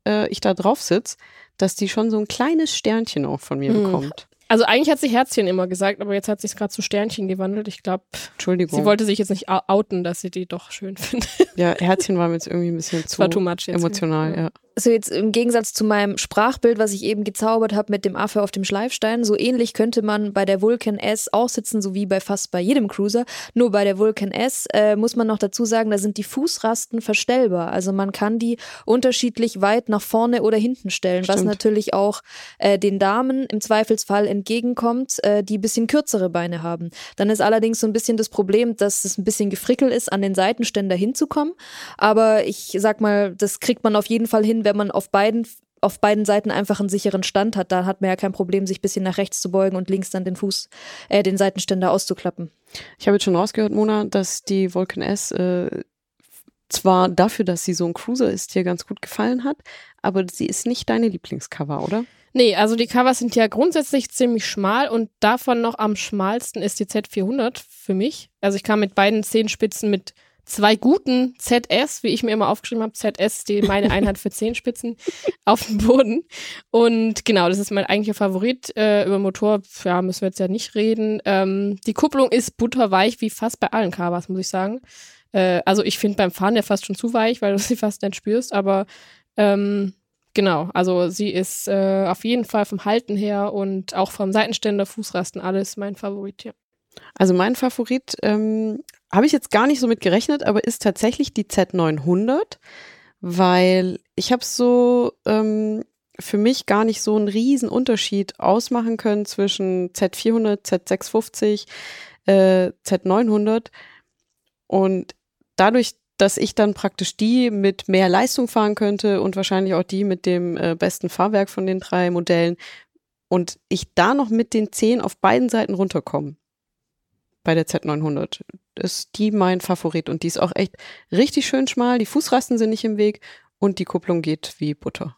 äh, ich da drauf sitze, dass die schon so ein kleines Sternchen auch von mir Hm. bekommt. Also eigentlich hat sie Herzchen immer gesagt, aber jetzt hat sie es gerade zu Sternchen gewandelt. Ich glaube, Entschuldigung. sie wollte sich jetzt nicht ou- outen, dass sie die doch schön [LAUGHS] findet. ja, Herzchen war mir jetzt irgendwie ein bisschen Das war too zu much jetzt. emotional, ja. So jetzt im Gegensatz zu meinem Sprachbild, was ich eben gezaubert habe mit dem Affe auf dem Schleifstein, so ähnlich könnte man bei der Vulcan S auch sitzen, so wie bei fast bei jedem Cruiser. Nur bei der Vulcan S äh, muss man noch dazu sagen, da sind die Fußrasten verstellbar. Also man kann die unterschiedlich weit nach vorne oder hinten stellen, was Stimmt. natürlich auch äh, den Damen im Zweifelsfall entgegenkommt, äh, die ein bisschen kürzere Beine haben. Dann ist allerdings so ein bisschen das Problem, dass es ein bisschen gefrickelt ist, an den Seitenständer hinzukommen. Aber ich sag mal, das kriegt man auf jeden Fall hin, wenn man auf beiden auf beiden Seiten einfach einen sicheren Stand hat, da hat man ja kein Problem, sich ein bisschen nach rechts zu beugen und links dann den Fuß, äh, den Seitenständer auszuklappen. Ich habe jetzt schon rausgehört, Mona, dass die Vulcan S äh, zwar dafür, dass sie so ein Cruiser ist, dir ganz gut gefallen hat, aber sie ist nicht deine Lieblingscover, oder? Nee, also die Covers sind ja grundsätzlich ziemlich schmal und davon noch am schmalsten ist die Z400 für mich. Also ich kam mit beiden Zehenspitzen mit zwei guten ZS, wie ich mir immer aufgeschrieben habe, ZS, die meine [LAUGHS] Einheit für Zehenspitzen, auf dem Boden. Und genau, das ist mein eigentlicher Favorit. Äh, über Motor, ja, müssen wir jetzt ja nicht reden. Ähm, die Kupplung ist butterweich, wie fast bei allen Covers, muss ich sagen. Äh, also ich finde beim Fahren ja fast schon zu weich, weil du sie fast nicht spürst, aber ähm, Genau, also sie ist äh, auf jeden Fall vom Halten her und auch vom Seitenständer, Fußrasten, alles mein Favorit, ja. Also mein Favorit ähm, habe ich jetzt gar nicht so mit gerechnet, aber ist tatsächlich die Z900, weil ich habe so ähm, für mich gar nicht so einen riesen Unterschied ausmachen können zwischen Z400, Z650, äh, Z900 und dadurch, dass ich dann praktisch die mit mehr Leistung fahren könnte und wahrscheinlich auch die mit dem äh, besten Fahrwerk von den drei Modellen und ich da noch mit den Zehen auf beiden Seiten runterkomme bei der Z900 ist die mein Favorit und die ist auch echt richtig schön schmal. Die Fußrasten sind nicht im Weg und die Kupplung geht wie Butter.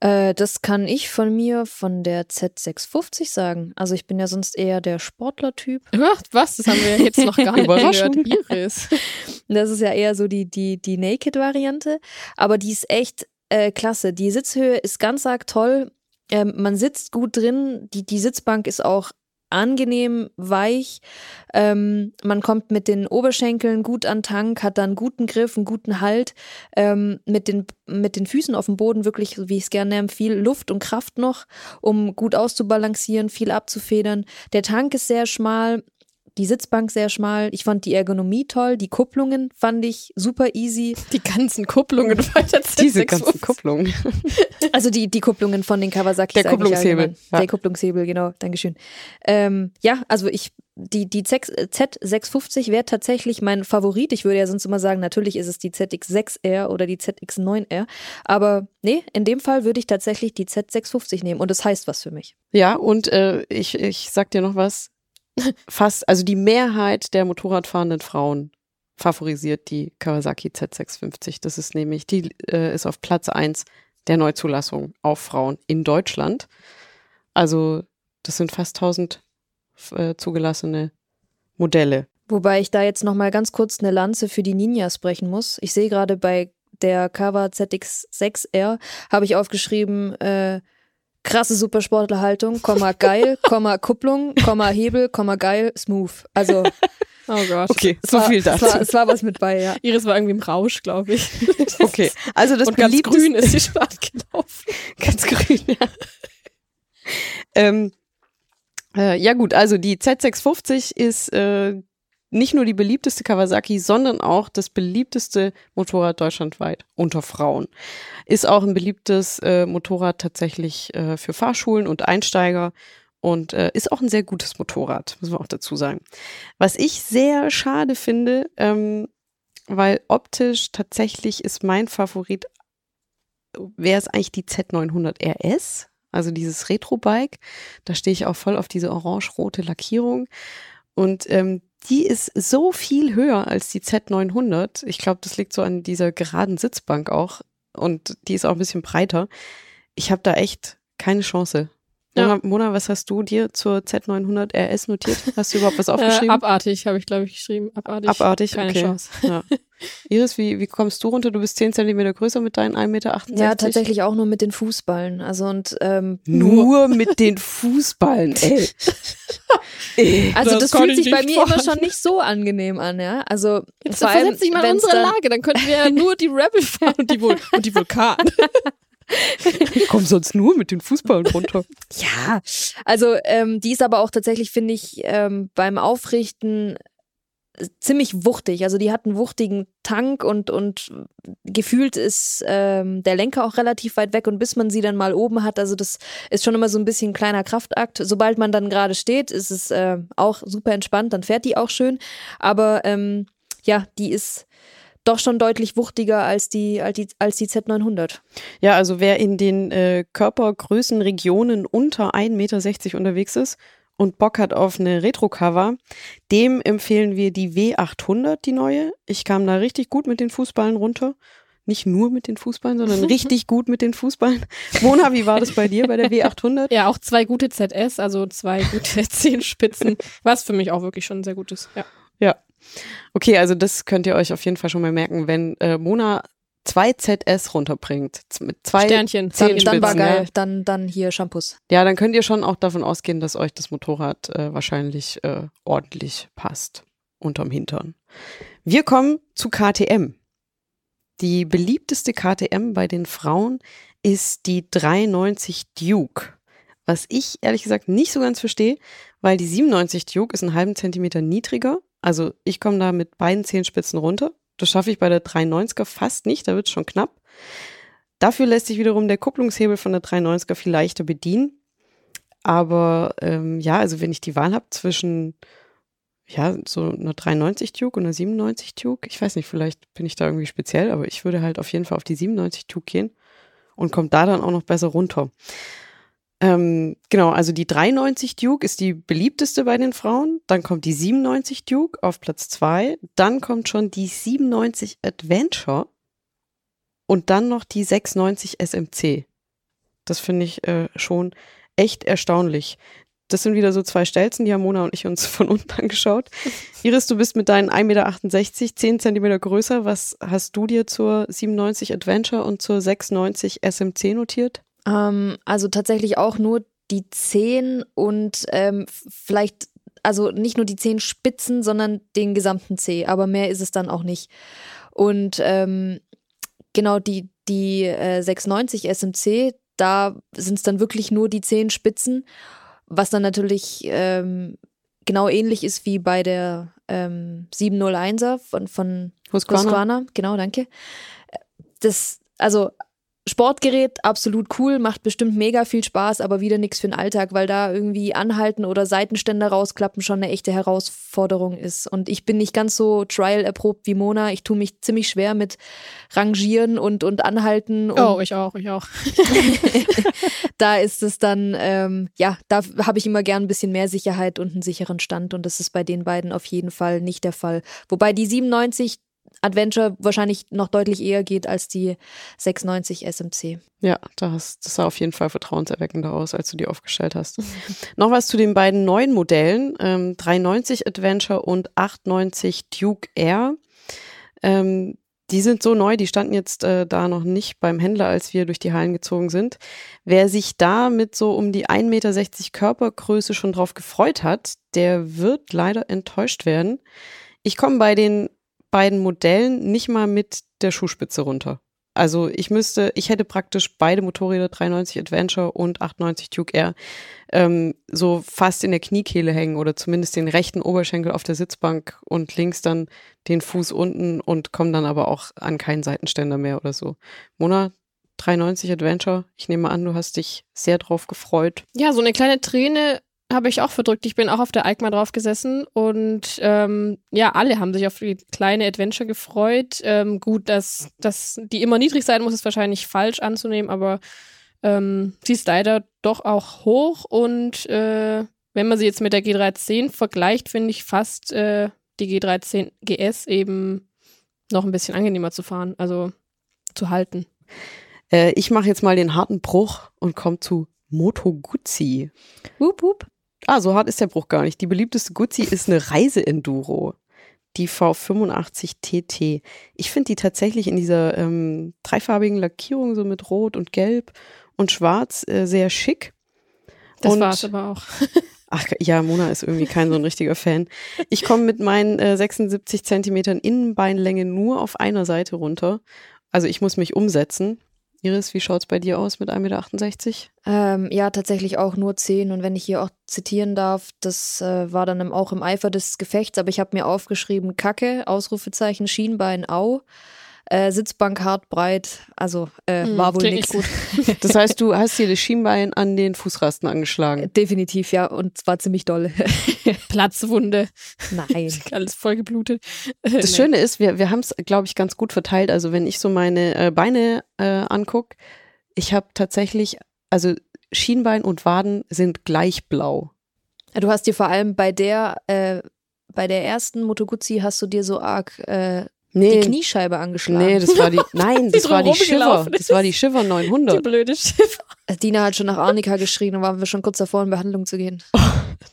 Äh, das kann ich von mir von der Z650 sagen. Also ich bin ja sonst eher der Sportler-Typ. Ach, was? Das haben wir jetzt noch gar nicht gehört. Iris. [LAUGHS] Das ist ja eher so die, die, die Naked-Variante. Aber die ist echt äh, klasse. Die Sitzhöhe ist ganz arg toll. Ähm, man sitzt gut drin. Die, die Sitzbank ist auch angenehm weich. Ähm, man kommt mit den Oberschenkeln gut an Tank, hat dann guten Griff, einen guten Halt. Ähm, mit, den, mit den Füßen auf dem Boden wirklich, wie ich es gerne nenne, viel Luft und Kraft noch, um gut auszubalancieren, viel abzufedern. Der Tank ist sehr schmal. Die Sitzbank sehr schmal. Ich fand die Ergonomie toll. Die Kupplungen fand ich super easy. Die ganzen Kupplungen [LAUGHS] bei der Diese Z650. ganzen Kupplungen. [LAUGHS] Also die, die Kupplungen von den Kawasaki. Der Kupplungshebel, ja. Der Kupplungshebel, genau. Dankeschön. Ähm, ja, also ich, die, die Z- Z650 wäre tatsächlich mein Favorit. Ich würde ja sonst immer sagen, natürlich ist es die ZX6R oder die ZX9R. Aber nee, in dem Fall würde ich tatsächlich die Z650 nehmen. Und das heißt was für mich. Ja, und äh, ich, ich sag dir noch was. Fast, also die Mehrheit der Motorradfahrenden Frauen favorisiert die Kawasaki Z650. Das ist nämlich, die äh, ist auf Platz eins der Neuzulassung auf Frauen in Deutschland. Also das sind fast 1000 äh, zugelassene Modelle. Wobei ich da jetzt noch mal ganz kurz eine Lanze für die Ninjas brechen muss. Ich sehe gerade bei der Kawa ZX6R habe ich aufgeschrieben, äh, krasse Supersportlerhaltung, Komma geil, Komma Kupplung, Komma Hebel, Komma geil, smooth. Also [LAUGHS] Oh Gott. Okay, es so war, viel Es dazu. war, es war was mit bei, ja. Iris war irgendwie im Rausch, glaube ich. [LAUGHS] Okay, also das Und ganz grün ist sie schwarz gelaufen. [LAUGHS] Ganz grün, ja. ähm, äh, ja gut, also die Z650 ist äh, nicht nur die beliebteste Kawasaki, sondern auch das beliebteste Motorrad deutschlandweit unter Frauen. Ist auch ein beliebtes äh, Motorrad tatsächlich äh, für Fahrschulen und Einsteiger und äh, ist auch ein sehr gutes Motorrad, muss man auch dazu sagen. Was ich sehr schade finde, ähm, weil optisch tatsächlich ist mein Favorit wäre es eigentlich die Z900 RS. also dieses Retro-Bike. Da stehe ich auch voll auf diese orange-rote Lackierung. Und ähm, die ist so viel höher als die Z900. Ich glaube, das liegt so an dieser geraden Sitzbank auch. Und die ist auch ein bisschen breiter. Ich habe da echt keine Chance. Ja. Mona, was hast du dir zur Z900 RS notiert? Hast du überhaupt was Äh, aufgeschrieben? abartig, habe ich, glaube ich, geschrieben. Abartig. Abartig, Keine okay. Chance. Ja. [LAUGHS] Iris, wie, wie kommst du runter? Du bist 10 Zentimeter größer mit deinen 1,68 Meter. Ja, tatsächlich auch nur mit den Fußballen. Also und ähm, Nur mit den Fußballen, ey. [LAUGHS] ey. also Das das, fühlt ich sich bei mir immer vorstellen. schon nicht so angenehm an, ja. Also Jetzt vor allem, dich mal in unsere Lage, dann könnten wir ja nur die Rebel [LAUGHS] fahren und die, Vul und die Vulkan. Ich komme sonst nur mit den Fußballen runter. Ja, also ähm, die ist aber auch tatsächlich, finde ich, ähm, beim Aufrichten ziemlich wuchtig. Also die hat einen wuchtigen Tank und, und gefühlt ist ähm, der Lenker auch relativ weit weg und bis man sie dann mal oben hat, also das ist schon immer so ein bisschen ein kleiner Kraftakt. Sobald man dann gerade steht, ist es äh, auch super entspannt, dann fährt die auch schön. Aber ähm, ja, die ist doch schon deutlich wuchtiger als die, als die, als die Z900. Ja, also wer in den äh, Körpergrößenregionen unter 1,60 Meter unterwegs ist und Bock hat auf eine Retro-Cover, dem empfehlen wir die W800, die neue. Ich kam da richtig gut mit den Fußballen runter. Nicht nur mit den Fußballen, sondern [LAUGHS] richtig gut mit den Fußballen. Mona, wie war das bei dir bei der W800? Ja, auch zwei gute ZS, also zwei gute [LAUGHS] Zehenspitzen, was für mich auch wirklich schon sehr gut ist. Ja. Ja. Okay, also das könnt ihr euch auf jeden Fall schon mal merken, wenn äh, Mona zwei ZS runterbringt. Mit zwei Sternchen. Zehn Dann, dann war Spitzen, geil. ja. Dann, dann hier Shampoos. Ja, dann könnt ihr schon auch davon ausgehen, dass euch das Motorrad äh, wahrscheinlich äh, ordentlich passt unterm Hintern. Wir kommen zu KTM. Die beliebteste KTM bei den Frauen ist die 390 Duke. Was ich ehrlich gesagt nicht so ganz verstehe, weil die 97 Duke ist einen halben Zentimeter niedriger. Also ich komme da mit beiden Zehenspitzen runter. Das schaffe ich bei der 390er fast nicht, da wird es schon knapp. Dafür lässt sich wiederum der Kupplungshebel von der 390er viel leichter bedienen. Aber ähm, ja, also wenn ich die Wahl habe zwischen ja, so einer 390 Duke und einer 97 Duke, ich weiß nicht, vielleicht bin ich da irgendwie speziell, aber ich würde halt auf jeden Fall auf die 97 Duke gehen und kommt da dann auch noch besser runter. Ähm, genau, also die 390 Duke ist die beliebteste bei den Frauen. Dann kommt die 97 Duke auf Platz zwei. Dann kommt schon die 97 Adventure und dann noch die 690 SMC. Das finde ich äh, schon echt erstaunlich. Das sind wieder so zwei Stelzen, die haben Mona und ich uns [LAUGHS] von unten angeschaut. Iris, du bist mit deinen 1,68 Meter 10 Zentimeter größer. Was hast du dir zur 97 Adventure und zur 690 SMC notiert? Ähm, also tatsächlich auch nur die zehn und ähm, vielleicht, also nicht nur die zehn Spitzen, sondern den gesamten C, aber mehr ist es dann auch nicht. Und ähm, genau die, die äh, 690 SMC, da sind es dann wirklich nur die zehn Spitzen, was dann natürlich ähm, genau ähnlich ist wie bei der ähm, 701er von, von Husqvarna? Husqvarna, genau, danke. Das, also Sportgerät, absolut cool, macht bestimmt mega viel Spaß, aber wieder nichts für den Alltag, weil da irgendwie anhalten oder Seitenständer rausklappen schon eine echte Herausforderung ist. Und ich bin nicht ganz so trial erprobt wie Mona. Ich tue mich ziemlich schwer mit Rangieren und, und Anhalten. Und Oh, ich auch, ich auch. [LAUGHS] [LAUGHS] da ist es dann, ähm, ja, da habe ich immer gern ein bisschen mehr Sicherheit und einen sicheren Stand und das ist bei den beiden auf jeden Fall nicht der Fall. Wobei die 97 Adventure wahrscheinlich noch deutlich eher geht als die 690 SMC. Ja, das, das sah auf jeden Fall vertrauenserweckender aus, als du die aufgestellt hast. [LAUGHS] Noch was zu den beiden neuen Modellen, ähm, 390 Adventure und 890 Duke Air. Ähm, die sind so neu, die standen jetzt äh, da noch nicht beim Händler, als wir durch die Hallen gezogen sind. Wer sich da mit so um die 1,60 Meter Körpergröße schon drauf gefreut hat, der wird leider enttäuscht werden. Ich komme bei den beiden Modellen nicht mal mit der Schuhspitze runter. Also ich müsste, ich hätte praktisch beide Motorräder 390 Adventure und 890 Duke Air ähm, so fast in der Kniekehle hängen oder zumindest den rechten Oberschenkel auf der Sitzbank und links dann den Fuß unten und komme dann aber auch an keinen Seitenständer mehr oder so. Mona, 390 Adventure, ich nehme an, du hast dich sehr drauf gefreut. Ja, so eine kleine Träne habe ich auch verdrückt. Ich bin auch auf der EICMA drauf gesessen und ähm, ja, alle haben sich auf die kleine Adventure gefreut. Ähm, gut, dass, dass die immer niedrig sein muss, ist wahrscheinlich falsch anzunehmen, aber Ähm, sie ist leider doch auch hoch und äh, wenn man sie jetzt mit der G310 vergleicht, finde ich fast äh, die G310 GS eben noch ein bisschen angenehmer zu fahren, also zu halten. Äh, ich mache jetzt mal den harten Bruch und komme zu Moto Guzzi. Wup, wup. Ah, so hart ist der Bruch gar nicht. Die beliebteste Guzzi ist eine Reiseenduro. Die V85 TT. Ich finde die tatsächlich in dieser ähm, dreifarbigen Lackierung, so mit Rot und Gelb und Schwarz, äh, sehr schick. Das Und- war es aber auch. [LAUGHS] Ach ja, Mona ist irgendwie kein so ein richtiger Fan. Ich komme mit meinen äh, 76 Zentimetern Innenbeinlänge nur auf einer Seite runter. Also ich muss mich umsetzen. Iris, wie schaut's bei dir aus mit 1,68 Meter? Ähm, ja, tatsächlich auch nur 10. Und wenn ich hier auch zitieren darf, das äh, war dann auch im Eifer des Gefechts, aber ich habe mir aufgeschrieben, Kacke, Ausrufezeichen, Schienbein, Au. Äh, Sitzbank hart, breit, also äh, Hm, war wohl nichts. nicht gut. [LAUGHS] Das heißt, du hast dir das Schienbein an den Fußrasten angeschlagen. Definitiv, ja, und zwar ziemlich doll. [LAUGHS] Platzwunde, Nein. alles voll geblutet. [LAUGHS] Das Schöne ist, wir, wir haben es, glaube ich, ganz gut verteilt. Also wenn ich so meine äh, Beine äh, angucke, ich habe tatsächlich, also Schienbein und Waden sind gleich blau. Du hast dir vor allem bei der, äh, bei der ersten Moto Guzzi hast du dir so arg äh, Nee, die Kniescheibe angeschlagen. nee, das war die, [LAUGHS] nein, das Die war die Shiver. rumgelaufen Das war die Shiver Die 900. blöde Schiffer. Dina hat schon nach Arnika geschrien und waren wir schon kurz davor, in Behandlung zu gehen. [LAUGHS]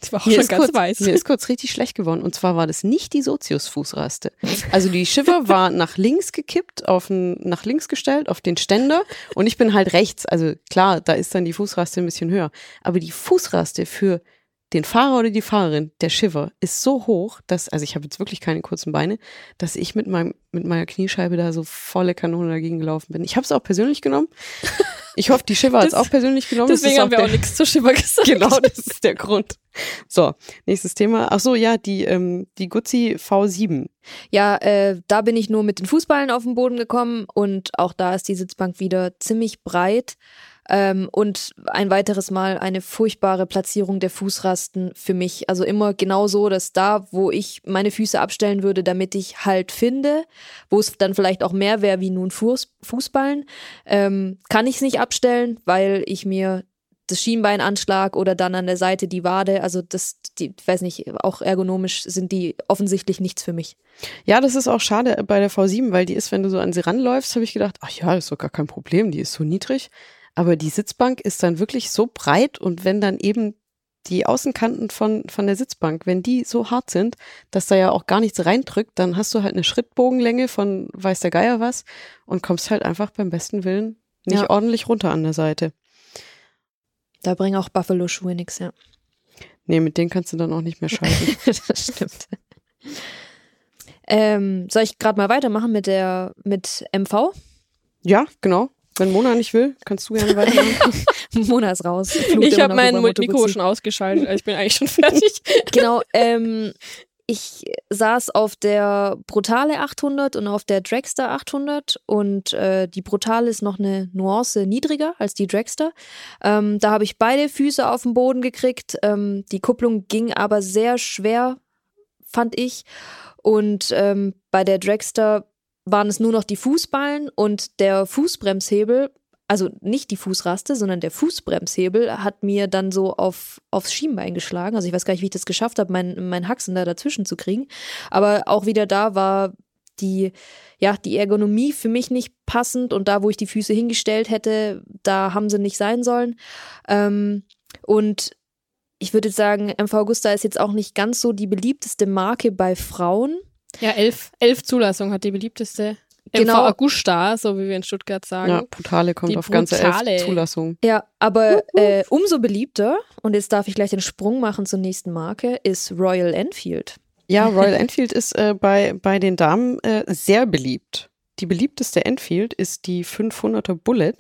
Die war auch Mir schon ganz kurz, weiß. mir ist kurz richtig schlecht geworden. Und zwar war das nicht die Sozius-Fußraste. Also die Shiver [LAUGHS] war nach links gekippt, auf den, nach links gestellt, auf den Ständer. Und ich bin halt rechts. Also klar, da ist dann die Fußraste ein bisschen höher. Aber die Fußraste für den Fahrer oder die Fahrerin, der Shiver, ist so hoch, dass, also ich habe jetzt wirklich keine kurzen Beine, dass ich mit meinem, mit meiner Kniescheibe da so volle Kanone dagegen gelaufen bin. Ich habe es auch persönlich genommen. [LAUGHS] Ich hoffe, die Shiver hat es auch persönlich genommen. Deswegen haben wir der- auch nichts zur Schiffer [LAUGHS] gesagt. Genau, das ist der Grund. So, nächstes Thema. Ach so, ja, die, ähm, die Guzzi V7. Ja, äh, da bin ich nur mit den Fußballen auf den Boden gekommen und auch da ist die Sitzbank wieder ziemlich breit. Ähm, und ein weiteres Mal eine furchtbare Platzierung der Fußrasten für mich. Also immer genau so, dass da, wo ich meine Füße abstellen würde, damit ich Halt finde, wo es dann vielleicht auch mehr wäre wie nun Fuß, Fußballen, ähm, kann ich es nicht abstellen, weil ich mir das Schienbein anschlag oder dann an der Seite die Wade. Also das, die, weiß nicht, auch ergonomisch sind die offensichtlich nichts für mich. Ja, das ist auch schade bei der V7, weil die ist, wenn du so an sie ranläufst, habe ich gedacht, ach ja, ist doch gar kein Problem, die ist so niedrig. Aber die Sitzbank ist dann wirklich so breit und wenn dann eben die Außenkanten von, von der Sitzbank, wenn die so hart sind, dass da ja auch gar nichts reindrückt, dann hast du halt eine Schrittbogenlänge von weiß der Geier was und kommst halt einfach beim besten Willen nicht Ja. ordentlich runter an der Seite. Da bringen auch Buffalo-Schuhe nichts, ja. Nee, mit denen kannst du dann auch nicht mehr schalten. [LAUGHS] das stimmt. Ähm, soll ich gerade mal weitermachen mit der mit MV? ja, genau. Wenn Mona nicht will, kannst du gerne weitermachen. [LAUGHS] Mona ist raus. flucht Ich habe meinen Moto Mikro schon ausgeschaltet, also ich bin eigentlich schon fertig. [LAUGHS] Genau, ähm, ich saß auf der Brutale 800 und auf der Dragster 800 und äh, die Brutale ist noch eine Nuance niedriger als die Dragster. Ähm, da habe ich beide Füße auf den Boden gekriegt. Ähm, die Kupplung ging aber sehr schwer, fand ich. Und ähm, bei der Dragster waren es nur noch die Fußballen und der Fußbremshebel, also nicht die Fußraste, sondern der Fußbremshebel hat mir dann so auf, aufs Schienbein geschlagen. Also ich weiß gar nicht, wie ich das geschafft habe, mein, mein Haxen da dazwischen zu kriegen. Aber auch wieder da war die, ja, die Ergonomie für mich nicht passend und da, wo ich die Füße hingestellt hätte, da haben sie nicht sein sollen. Ähm, und ich würde sagen, MV Augusta ist jetzt auch nicht ganz so die beliebteste Marke bei Frauen. Ja, elf, elf Zulassungen hat die beliebteste. Genau. MV Augusta, so wie wir in Stuttgart sagen. Ja, Brutale kommt Die auf ganze Brutale. elf Zulassungen. Ja, aber äh, umso beliebter, und jetzt darf ich gleich den Sprung machen zur nächsten Marke, ist Royal Enfield. Ja, Royal Enfield ist äh, bei, bei den Damen äh, sehr beliebt. Die beliebteste Enfield ist die 500er Bullet.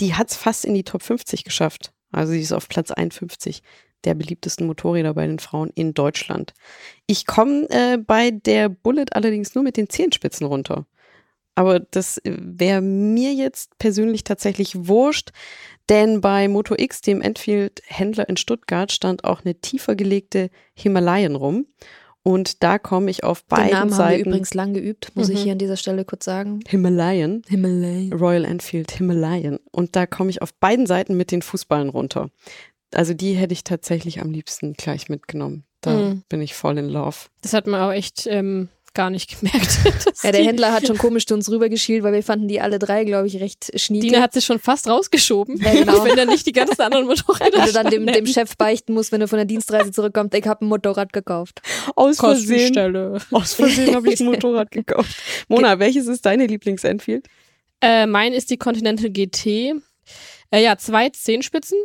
Die hat es fast in die Top 50 geschafft. Also sie ist auf Platz 51 der beliebtesten Motorräder bei den Frauen in Deutschland. Ich komme äh, bei der Bullet allerdings nur mit den Zehenspitzen runter. Aber das wäre mir jetzt persönlich tatsächlich wurscht, denn bei Moto X, dem Enfield-Händler in Stuttgart, stand auch eine tiefer gelegte Himalayan rum. Und da komme ich auf Den beiden Namen haben wir Seiten. übrigens lang geübt, muss ich Mhm. hier an dieser Stelle kurz sagen. Himalayan. Himalayan. Royal Enfield Himalayan. Und da komme ich auf beiden Seiten mit den Fußballen runter. Also die hätte ich tatsächlich am liebsten gleich mitgenommen. Da Mhm. bin ich voll in love. Das hat man auch echt ähm, gar nicht [LAUGHS] gemerkt. [LAUGHS] Ja, der Händler hat schon komisch zu uns rübergeschielt, weil wir fanden die alle drei, glaube ich, recht schnieke. Dina hat sich schon fast rausgeschoben, Ja, genau. [LAUGHS] wenn er nicht die ganzen anderen Motorräder wenn du dann dem, dem. Chef beichten musst, wenn du von der Dienstreise zurückkommst, ich habe ein Motorrad gekauft. Aus Versehen, aus Versehen habe ich ein Motorrad gekauft. Mona, welches ist deine Lieblings-Enfield? Äh, mein ist die Continental GT. Äh, ja, zwei Zehenspitzen.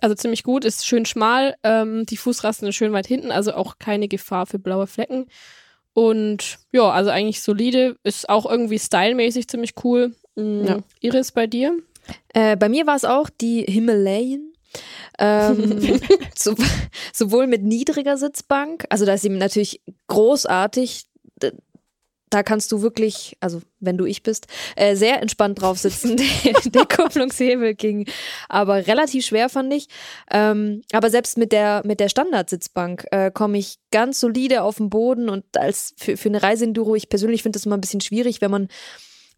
Also ziemlich gut, ist schön schmal. Ähm, die Fußrasten sind schön weit hinten, also auch keine Gefahr für blaue Flecken. Und ja, also eigentlich solide. Ist auch irgendwie stylmäßig ziemlich cool. Mhm. Ja. Iris bei dir? Äh, bei mir war es auch die Himalayan. Ähm, [LAUGHS] so, sowohl mit niedriger Sitzbank, also da ist sie natürlich großartig. Da kannst du wirklich, also wenn du ich bist, äh, sehr entspannt drauf sitzen. [LAUGHS] der, der Kupplungshebel ging aber relativ schwer, fand ich. Ähm, aber selbst mit der, mit der Standardsitzbank äh, komme ich ganz solide auf den Boden und als für, für eine Reiseenduro, ich persönlich finde das immer ein bisschen schwierig, wenn man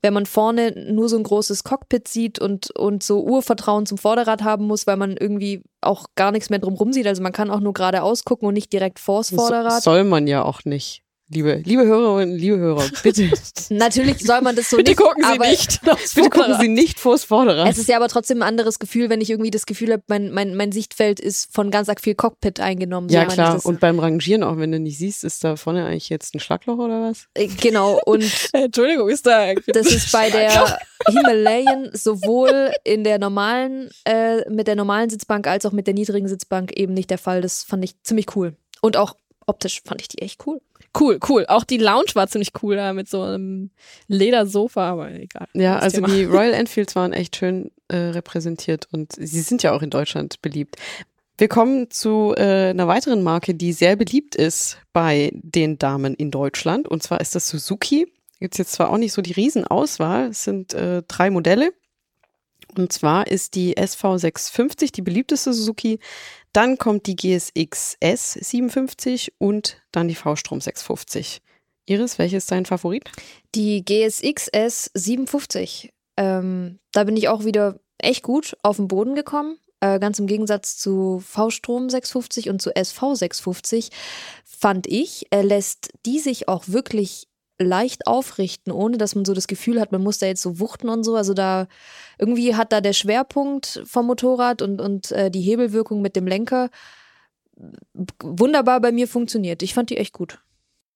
wenn man vorne nur so ein großes Cockpit sieht und, und so Urvertrauen zum Vorderrad haben muss, weil man irgendwie auch gar nichts mehr drumrum sieht. Also man kann auch nur geradeaus gucken und nicht direkt vors So, Vorderrad. soll man ja auch nicht. Liebe, liebe Hörerinnen, liebe Hörer, bitte, [LAUGHS] Natürlich soll man das so Bitte nicht, gucken Sie aber nicht bitte gucken. Sie nicht vors Vorderrad. Es ist ja aber trotzdem ein anderes Gefühl, wenn ich irgendwie das Gefühl habe, mein, mein, mein Sichtfeld ist von ganz arg viel Cockpit eingenommen. So ja ich klar, und beim Rangieren auch, wenn du nicht siehst, ist da vorne eigentlich jetzt ein Schlagloch oder was? Äh, genau, und [LAUGHS] Äh, Entschuldigung, ist da. [LAUGHS] Das ist bei der Himalayan sowohl in der normalen, äh, mit der normalen Sitzbank als auch mit der niedrigen Sitzbank eben nicht der Fall. Das fand ich ziemlich cool. Und auch optisch fand ich die echt cool. Cool, cool. Auch die Lounge war ziemlich cool da mit so einem Ledersofa, aber egal. Ja, also Thema. die [LAUGHS] Royal Enfields waren echt schön äh, repräsentiert und sie sind ja auch in Deutschland beliebt. Wir kommen zu äh, einer weiteren Marke, die sehr beliebt ist bei den Damen in Deutschland und zwar ist das Suzuki. Gibt jetzt zwar auch nicht so die Riesenauswahl, es sind äh, drei Modelle. Und zwar ist die SV650 die beliebteste Suzuki, dann kommt die GSX S57 und dann die V-Strom 650. Iris, welches ist dein Favorit? Die GSX S 750. Ähm, da bin ich auch wieder echt gut auf den Boden gekommen. Äh, ganz im Gegensatz zu V-Strom 650 und zu SV 650 fand ich, er lässt die sich auch wirklich leicht aufrichten, ohne dass man so das Gefühl hat, man muss da jetzt so wuchten und so. Also da irgendwie hat da der Schwerpunkt vom Motorrad und, und äh, die Hebelwirkung mit dem Lenker wunderbar bei mir funktioniert. Ich fand die echt gut.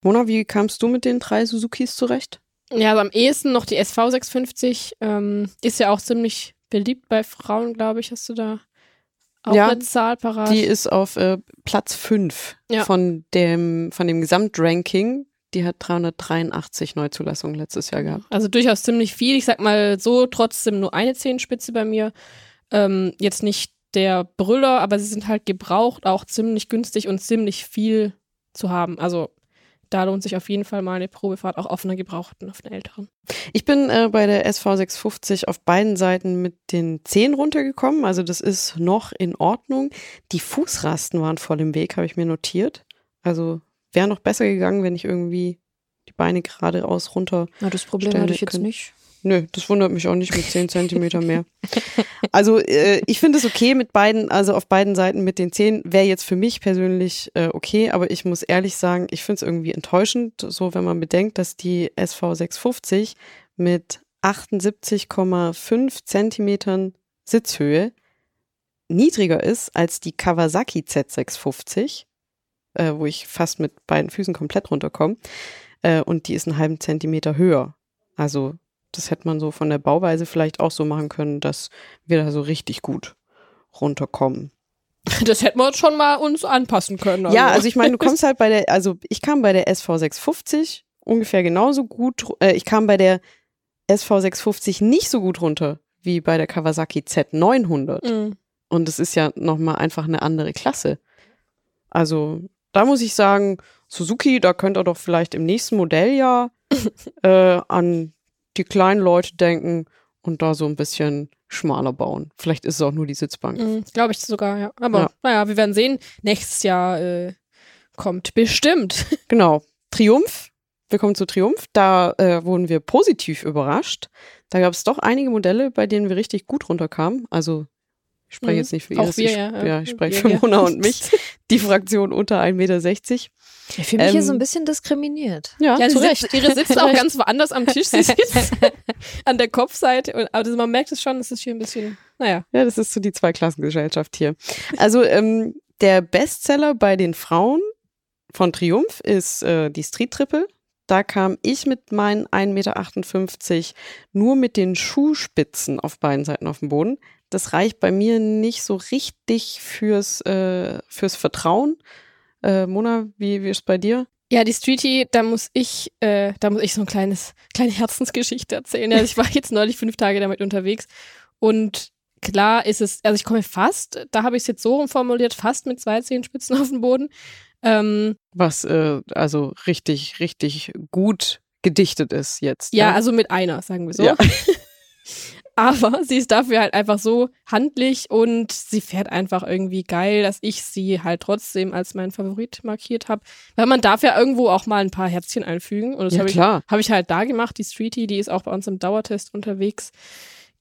Mona, wie kamst du mit den drei Suzukis zurecht? Ja, also am ehesten noch die SV 650. Ähm, ist ja auch ziemlich beliebt bei Frauen, glaube ich. Hast du da auch Ja, eine Zahl parat? Die ist auf äh, Platz 5 Ja. von, dem, von dem Gesamtranking. Die hat 383 Neuzulassungen letztes Jahr gehabt. Also durchaus ziemlich viel. Ich sag mal so, trotzdem nur eine Zehenspitze bei mir. Ähm, jetzt nicht der Brüller, aber sie sind halt gebraucht, auch ziemlich günstig und ziemlich viel zu haben. Also da lohnt sich auf jeden Fall mal eine Probefahrt, auch auf einer gebrauchten, auf einer älteren. Ich bin äh, bei der SV650 auf beiden Seiten mit den Zehen runtergekommen. Also das ist noch in Ordnung. Die Fußrasten waren voll im Weg, habe ich mir notiert. Also wäre noch besser gegangen, wenn ich irgendwie die Beine geradeaus runter Ja, das Problem hatte ich jetzt können. nicht. Nö, das wundert mich auch nicht mit 10 Zentimeter mehr. Also äh, ich finde es okay mit beiden, also auf beiden Seiten mit den 10 wäre jetzt für mich persönlich äh, okay, aber ich muss ehrlich sagen, ich finde es irgendwie enttäuschend, so wenn man bedenkt, dass die SV 650 mit 78,5 Zentimetern Sitzhöhe niedriger ist als die Kawasaki Z650, äh, wo ich fast mit beiden Füßen komplett runterkomme. Äh, und die ist einen halben Zentimeter höher. Also das hätte man so von der Bauweise vielleicht auch so machen können, dass wir da so richtig gut runterkommen. [LAUGHS] Das hätten wir uns schon mal uns anpassen können. Ja, also ich meine, du [LAUGHS] kommst halt bei der, also ich kam bei der SV 650 ungefähr genauso gut, äh, ich kam bei der SV 650 nicht so gut runter wie bei der Kawasaki Z900. Mhm. Und es ist ja nochmal einfach eine andere Klasse. Also da muss ich sagen, Suzuki, da könnt ihr doch vielleicht im nächsten Modelljahr [LAUGHS] äh, an die kleinen Leute denken und da so ein bisschen schmaler bauen. Vielleicht ist es auch nur die Sitzbank. Mhm, Glaube ich sogar, ja. Aber Ja. naja, wir werden sehen. Nächstes Jahr äh, kommt bestimmt. [LAUGHS] Genau. Triumph. Wir kommen zu Triumph. Da äh, wurden wir positiv überrascht. Da gab es doch einige Modelle, bei denen wir richtig gut runterkamen. Also ich spreche Mhm. jetzt nicht für Auch Iris, wir, ich, ja, ja, ja. ich spreche Wir, für. Mona und [LAUGHS] mich. Die Fraktion unter 1,60 Meter. Ich fühle mich hier Ähm, so ein bisschen diskriminiert. Ja, Ja, zu Recht. ihre [LAUGHS] sitzt auch ganz woanders am Tisch. Sie [LAUGHS] sitzt an der Kopfseite. Und, aber man merkt es schon, es ist hier ein bisschen, naja. Ja, das ist so die Zweiklassengesellschaft hier. Also ähm, der Bestseller bei den Frauen von Triumph ist äh, die Street Triple. Da kam ich mit meinen 1,58 Meter nur mit den Schuhspitzen auf beiden Seiten auf dem Boden. Das reicht bei mir nicht so richtig fürs, äh, fürs Vertrauen. Äh, Mona, wie, wie ist es bei dir? Ja, die Streetie, da muss ich, äh, da muss ich so ein kleines, kleine Herzensgeschichte erzählen. Also ich war jetzt neulich fünf Tage damit unterwegs und klar ist es, also ich komme fast, da habe ich es jetzt so formuliert, fast mit zwei Zehenspitzen auf dem Boden. Ähm, Was äh, also richtig, richtig gut gedichtet ist jetzt. ja, ne? also mit einer, sagen wir so. Ja. [LAUGHS] Aber [LAUGHS] sie ist dafür halt einfach so handlich und sie fährt einfach irgendwie geil, dass ich sie halt trotzdem als mein Favorit markiert habe. Weil man darf ja irgendwo auch mal ein paar Herzchen einfügen. Und das ja habe ich habe ich halt da gemacht, die Streetie, die ist auch bei uns im Dauertest unterwegs.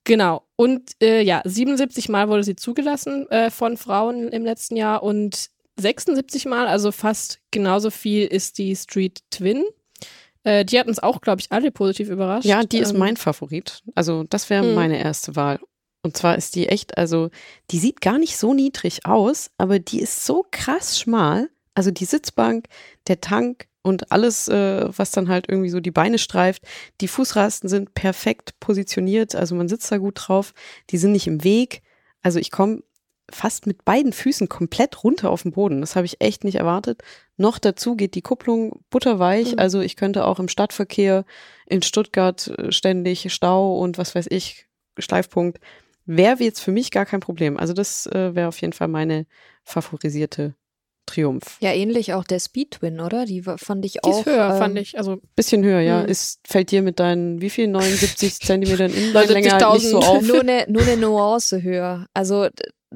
Genau. Und äh, ja, 77 Mal wurde sie zugelassen äh, von Frauen im letzten Jahr und 76 Mal, also fast genauso viel ist die Street Twin. Äh, die hat uns auch, glaube ich, alle positiv überrascht. Ja, die ist Ähm, mein Favorit. Also das wäre Hm. meine erste Wahl. Und zwar ist die echt, also die sieht gar nicht so niedrig aus, aber die ist so krass schmal. Also die Sitzbank, der Tank und alles, äh, was dann halt irgendwie so die Beine streift. Die Fußrasten sind perfekt positioniert, also man sitzt da gut drauf. Die sind nicht im Weg. Also ich komme fast mit beiden Füßen komplett runter auf den Boden. Das habe ich echt nicht erwartet. Noch dazu geht die Kupplung butterweich. Mhm. Also ich könnte auch im Stadtverkehr in Stuttgart äh, ständig Stau und was weiß ich, Schleifpunkt. Wäre jetzt für mich gar kein Problem. Also das äh, wäre auf jeden Fall meine favorisierte Triumph. Ja, ähnlich auch der Speed Twin, oder? Die fand ich Die auch. ist höher, ähm, fand ich. Also Bisschen höher, ja. Mhm. Ist, fällt dir mit deinen, wie viel, 79 [LAUGHS] Zentimetern Innenlänge halt nicht so 79.000. auf? nur eine, nur eine Nuance höher. Also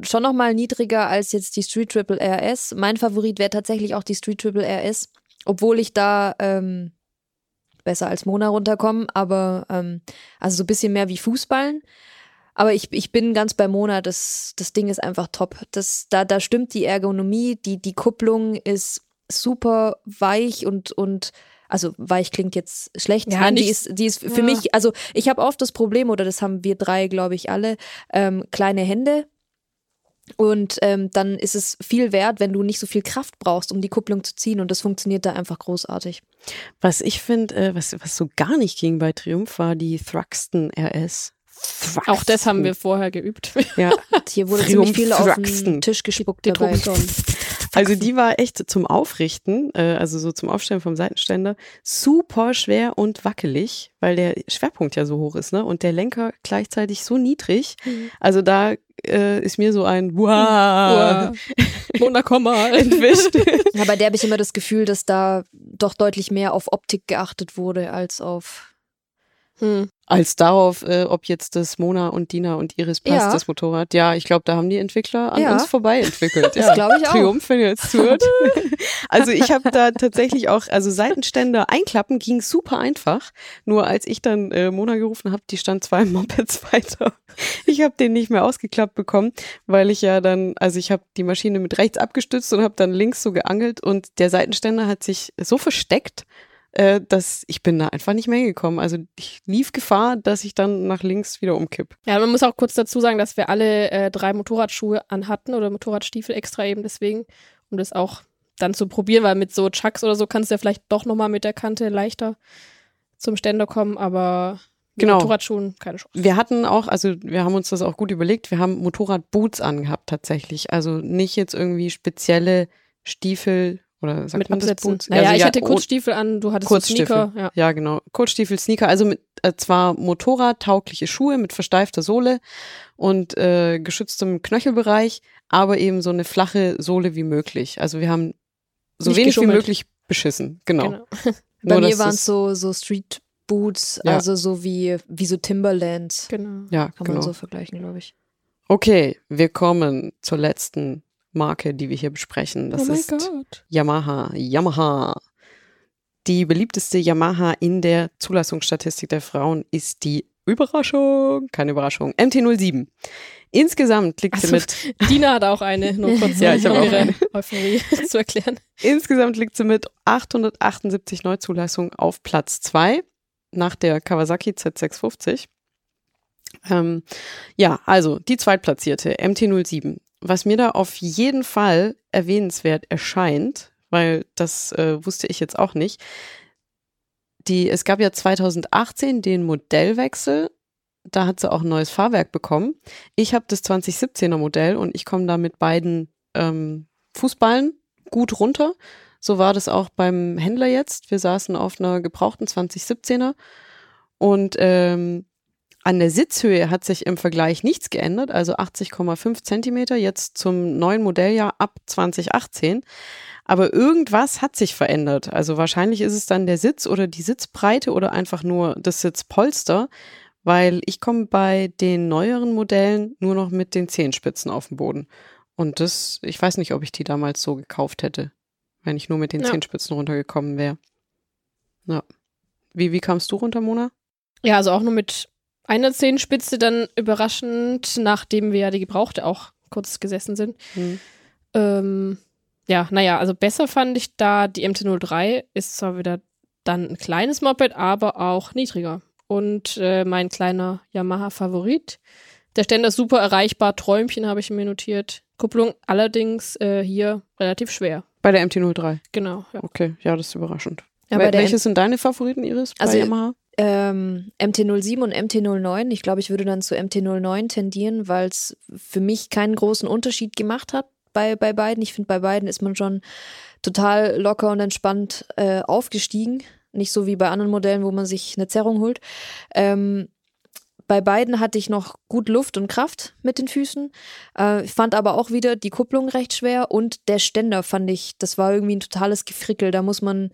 schon noch mal niedriger als jetzt die Street Triple RS. Mein Favorit wäre tatsächlich auch die Street Triple RS, obwohl ich da ähm, besser als Mona runterkomme, aber ähm, also so ein bisschen mehr wie Fußballen. Aber ich, ich bin ganz bei Mona, das, das Ding ist einfach top. Das, da, da stimmt die Ergonomie, die, die Kupplung ist super weich und, und also weich klingt jetzt schlecht. Ja, Nein, die ist, die ist für Ja. mich, also ich habe oft das Problem, oder das haben wir drei, glaube ich, alle, ähm, kleine Hände. Und ähm, dann ist es viel wert, wenn du nicht so viel Kraft brauchst, um die Kupplung zu ziehen. Und das funktioniert da einfach großartig. Was ich finde, äh, was, was so gar nicht ging bei Triumph, war die Thruxton RS. Auch das haben wir vorher geübt. Ja, [LAUGHS] Hier wurde ziemlich viel auf den Tisch gespuckt dabei. [LAUGHS] Also die war echt zum Aufrichten, äh, also so zum Aufstellen vom Seitenständer, super schwer und wackelig, weil der Schwerpunkt ja so hoch ist, ne? Und der Lenker gleichzeitig so niedrig. Mhm. Also da äh, ist mir so ein Wow mal. [LAUGHS] entwischt. Ja, bei der habe ich immer das Gefühl, dass da doch deutlich mehr auf Optik geachtet wurde als auf. Hm. Als darauf, äh, ob jetzt das Mona und Dina und Iris passt, Ja. das Motorrad. Ja, ich glaube, da haben die Entwickler an Ja. uns vorbei entwickelt. [LAUGHS] Das ja. glaube ich auch. Triumph, wenn ihr jetzt zuhört. [LAUGHS] also ich habe da tatsächlich auch, also Seitenständer einklappen ging super einfach. Nur als ich dann äh, Mona gerufen habe, die stand zwei Mopeds [LAUGHS] weiter. Ich habe den nicht mehr ausgeklappt bekommen, weil ich ja dann, also ich habe die Maschine mit rechts abgestützt und habe dann links so geangelt und der Seitenständer hat sich so versteckt, äh, dass ich bin da einfach nicht mehr hingekommen. Also ich lief Gefahr, dass ich dann nach links wieder umkipp. Ja, man muss auch kurz dazu sagen, dass wir alle äh, drei Motorradschuhe anhatten oder Motorradstiefel extra eben deswegen, um das auch dann zu probieren, weil mit so Chucks oder so kannst du ja vielleicht doch nochmal mit der Kante leichter zum Ständer kommen, aber Genau. Motorradschuhen keine Chance. Wir hatten auch, also wir haben uns das auch gut überlegt, wir haben Motorradboots angehabt tatsächlich. Also nicht jetzt irgendwie spezielle Stiefel oder sagt mit man Absätzen. Naja, Also ich ja, hatte Kurzstiefel an, du hattest Kurzstiefel. Sneaker. Ja. Ja, genau. Kurzstiefel, Sneaker, also mit äh, zwar Motorradtaugliche Schuhe mit versteifter Sohle und äh, geschütztem Knöchelbereich, aber eben so eine flache Sohle wie möglich. Also wir haben so Nicht wenig geschummelt. wie möglich beschissen. Genau. Genau. [LAUGHS] Bei Nur, mir waren es so, so Street Boots, Ja. also so wie, wie so Timberlands. genau. Ja, Kann genau. man so vergleichen, glaube ich. Okay, wir kommen zur letzten Marke, die wir hier besprechen. Das oh ist Gott. Yamaha. Yamaha. Die beliebteste Yamaha in der Zulassungsstatistik der Frauen ist die Überraschung, keine Überraschung, MT-07. Insgesamt liegt sie Also, mit [LAUGHS] Dina hat auch eine, nur [LAUGHS] kurz Ja, ich habe auch ihre eine. Euphorie [LAUGHS] zu erklären. Insgesamt liegt sie mit 878 Neuzulassungen auf Platz 2 nach der Kawasaki Z650. Ähm, ja, also die zweitplatzierte MT-07. Was mir da auf jeden Fall erwähnenswert erscheint, weil das äh, wusste ich jetzt auch nicht. Die, es gab ja 2018 den Modellwechsel. Da hat sie auch ein neues Fahrwerk bekommen. Ich habe das 2017er Modell und ich komme da mit beiden ähm, Fußballen gut runter. So war das auch beim Händler jetzt. Wir saßen auf einer gebrauchten 2017er und ähm, an der Sitzhöhe hat sich im Vergleich nichts geändert, also 80,5 Zentimeter jetzt zum neuen Modelljahr ab 2018. Aber irgendwas hat sich verändert. Also wahrscheinlich ist es dann der Sitz oder die Sitzbreite oder einfach nur das Sitzpolster, weil ich komme bei den neueren Modellen nur noch mit den Zehenspitzen auf dem Boden. Und das, ich weiß nicht, ob ich die damals so gekauft hätte, wenn ich nur mit den Ja. Zehenspitzen runtergekommen wäre. Ja. Wie, wie kamst du runter, Mona? Ja, also auch nur mit einer Zehenspitze dann überraschend, nachdem wir ja die Gebrauchte auch kurz gesessen sind. Hm. Ähm, ja, naja, also besser fand ich da die MT-03 ist zwar wieder dann ein kleines Moped, aber auch niedriger. Und äh, mein kleiner Yamaha-Favorit. Der Ständer ist super erreichbar, Träumchen habe ich mir notiert. Kupplung allerdings äh, hier relativ schwer. Bei der MT-03. Genau, ja. Okay, ja, das ist überraschend. Ja, Wel- Welche sind deine Favoriten, Iris, bei Also, Yamaha? Ähm, MT07 und MT09. Ich glaube, ich würde dann zu MT09 tendieren, weil es für mich keinen großen Unterschied gemacht hat bei, bei beiden. Ich finde, bei beiden ist man schon total locker und entspannt äh, aufgestiegen. Nicht so wie bei anderen Modellen, wo man sich eine Zerrung holt. Ähm, bei beiden hatte ich noch gut Luft und Kraft mit den Füßen. Äh, fand aber auch wieder die Kupplung recht schwer und der Ständer fand ich, das war irgendwie ein totales Gefrickel. Da muss man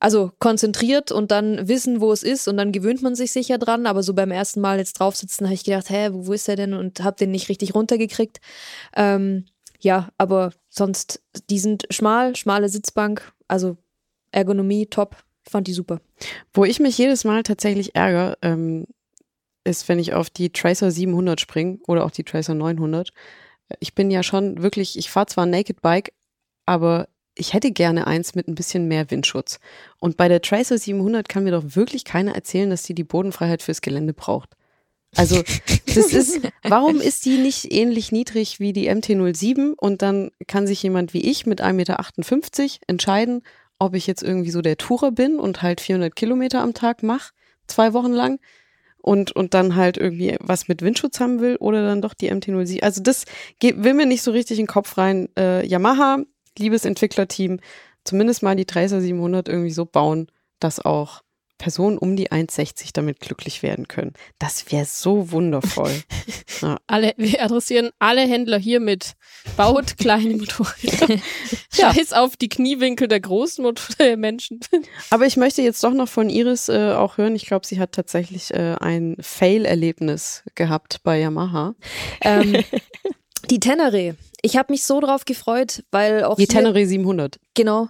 also konzentriert und dann wissen, wo es ist und dann gewöhnt man sich sicher dran. Aber so beim ersten Mal jetzt drauf sitzen, habe ich gedacht, hä, wo, wo ist er denn? Und habe den nicht richtig runtergekriegt. Ähm, ja, aber sonst, die sind schmal, schmale Sitzbank, also Ergonomie top. Ich fand die super. Wo ich mich jedes Mal tatsächlich ärgere, ähm, ist, wenn ich auf die Tracer 700 springe oder auch die Tracer 900. Ich bin ja schon wirklich, ich fahre zwar ein Naked Bike, aber ich hätte gerne eins mit ein bisschen mehr Windschutz. Und bei der Tracer 700 kann mir doch wirklich keiner erzählen, dass die die Bodenfreiheit fürs Gelände braucht. Also, das ist, warum [LAUGHS] ist die nicht ähnlich niedrig wie die MT-07 und dann kann sich jemand wie ich mit 1,58 Meter entscheiden, ob ich jetzt irgendwie so der Tourer bin und halt 400 Kilometer am Tag mache, zwei Wochen lang und, und dann halt irgendwie was mit Windschutz haben will oder dann doch die MT-07. Also das geht, will mir nicht so richtig in den Kopf rein. Äh, Yamaha, liebes Entwicklerteam, zumindest mal die Tracer 700 irgendwie so bauen, dass auch Personen um die 1,60 damit glücklich werden können. Das wäre so wundervoll. [LAUGHS] Alle, wir adressieren alle Händler hiermit. Baut [LAUGHS] kleine Motorräder. [LAUGHS] Ja. Scheiß auf die Kniewinkel der großen Motor der Menschen. Aber ich möchte jetzt doch noch von Iris äh, auch hören. Ich glaube, sie hat tatsächlich äh, ein Fail-Erlebnis gehabt bei Yamaha. Ähm, die Tenere. Ich habe mich so drauf gefreut, weil auch Die hier, Tenere 700. Genau,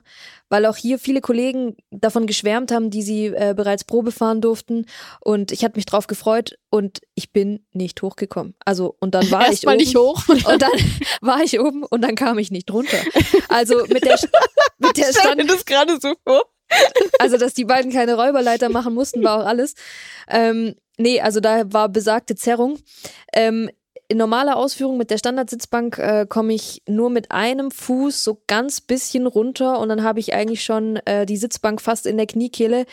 weil auch hier viele Kollegen davon geschwärmt haben, die sie äh, bereits Probe fahren durften. Und ich hatte mich drauf gefreut und ich bin nicht hochgekommen. Also, und dann war [LAUGHS] ich Erstmal oben. nicht hoch. [LAUGHS] Und dann [LAUGHS] war ich oben und dann kam ich nicht runter. Also mit der, mit der Stand, das gerade so vor. also dass die beiden keine Räuberleiter machen mussten, war auch alles. Ähm, nee, also da war besagte Zerrung. Ähm, in normaler Ausführung mit der Standardsitzbank äh, komme ich nur mit einem Fuß so ganz bisschen runter und dann habe ich eigentlich schon äh, die Sitzbank fast in der Kniekehle.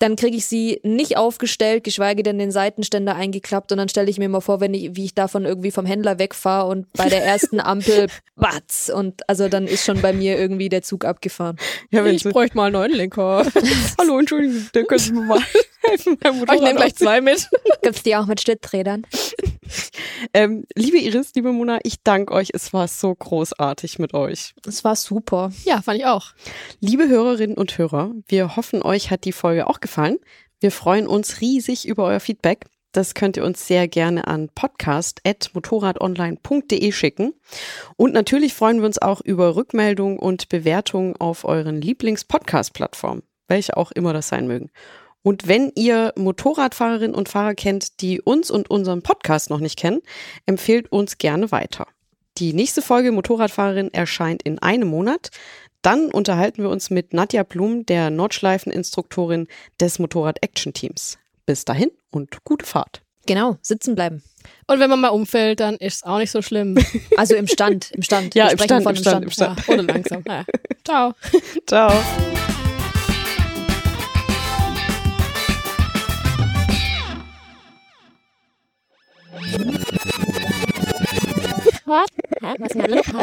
Dann kriege ich sie nicht aufgestellt, geschweige denn den Seitenständer eingeklappt und dann stelle ich mir mal vor, wenn ich, wie ich davon irgendwie vom Händler wegfahre und bei der [LAUGHS] ersten Ampel batz und also dann ist schon bei mir irgendwie der Zug abgefahren. Ja, wenn Ich bräuchte mal einen neuen Lenker. [LAUGHS] Hallo, Entschuldigung, da können Sie mir mal [LAUGHS] helfen. ich nehme gleich zwei mit. Gibt's die auch mit Stützrädern? [LAUGHS] Ähm, liebe Iris, liebe Mona, ich danke euch. Es war so großartig mit euch. Das war super. Ja, fand ich auch. Liebe Hörerinnen und Hörer, wir hoffen, euch hat die Folge auch gefallen. Wir freuen uns riesig über euer Feedback. Das könnt ihr uns sehr gerne an podcast.motorradonline.de schicken. Und natürlich freuen wir uns auch über Rückmeldungen und Bewertungen auf euren Lieblings-Podcast-Plattformen, welche auch immer das sein mögen. Und wenn ihr Motorradfahrerinnen und Fahrer kennt, die uns und unseren Podcast noch nicht kennen, empfehlt uns gerne weiter. Die nächste Folge Motorradfahrerin erscheint in einem Monat. Dann unterhalten wir uns mit Nadja Blum, der Nordschleifeninstruktorin des Motorrad-Action-Teams. Bis dahin und gute Fahrt. Genau, sitzen bleiben. Und wenn man mal umfällt, dann ist es auch nicht so schlimm. [LAUGHS] Also im Stand, im Stand. Ja, Wir im sprechen Stand, von im Stand, im Stand. Ja, oder langsam. Ja. [LAUGHS] Ciao. Ciao.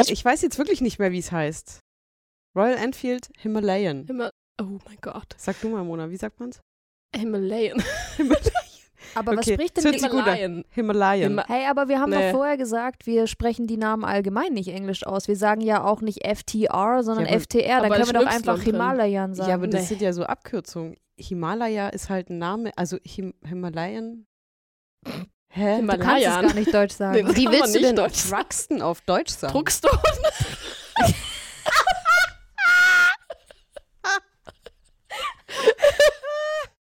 Ich weiß jetzt wirklich nicht mehr, wie es heißt. Royal Enfield Himalayan. Himmel oh mein Gott. Sag du mal, Mona, wie sagt man's? Himalayan. [LAUGHS] Aber was Okay, spricht das denn. Himalayan. Himalayan. Hima- Hey, aber wir haben Nee. doch vorher gesagt, wir sprechen die Namen allgemein nicht englisch aus. Wir sagen ja auch nicht FTR, sondern Ja, aber- FTR. Dann aber können wir doch einfach drin. Himalayan sagen. ja, aber das Nee. sind ja so Abkürzungen. Himalaya ist halt ein Name, also Him Himalayan. Hä? Du kannst es gar nicht Deutsch sagen. Nee, Wie willst du denn Truxton auf Deutsch sagen? Truxton. [LAUGHS]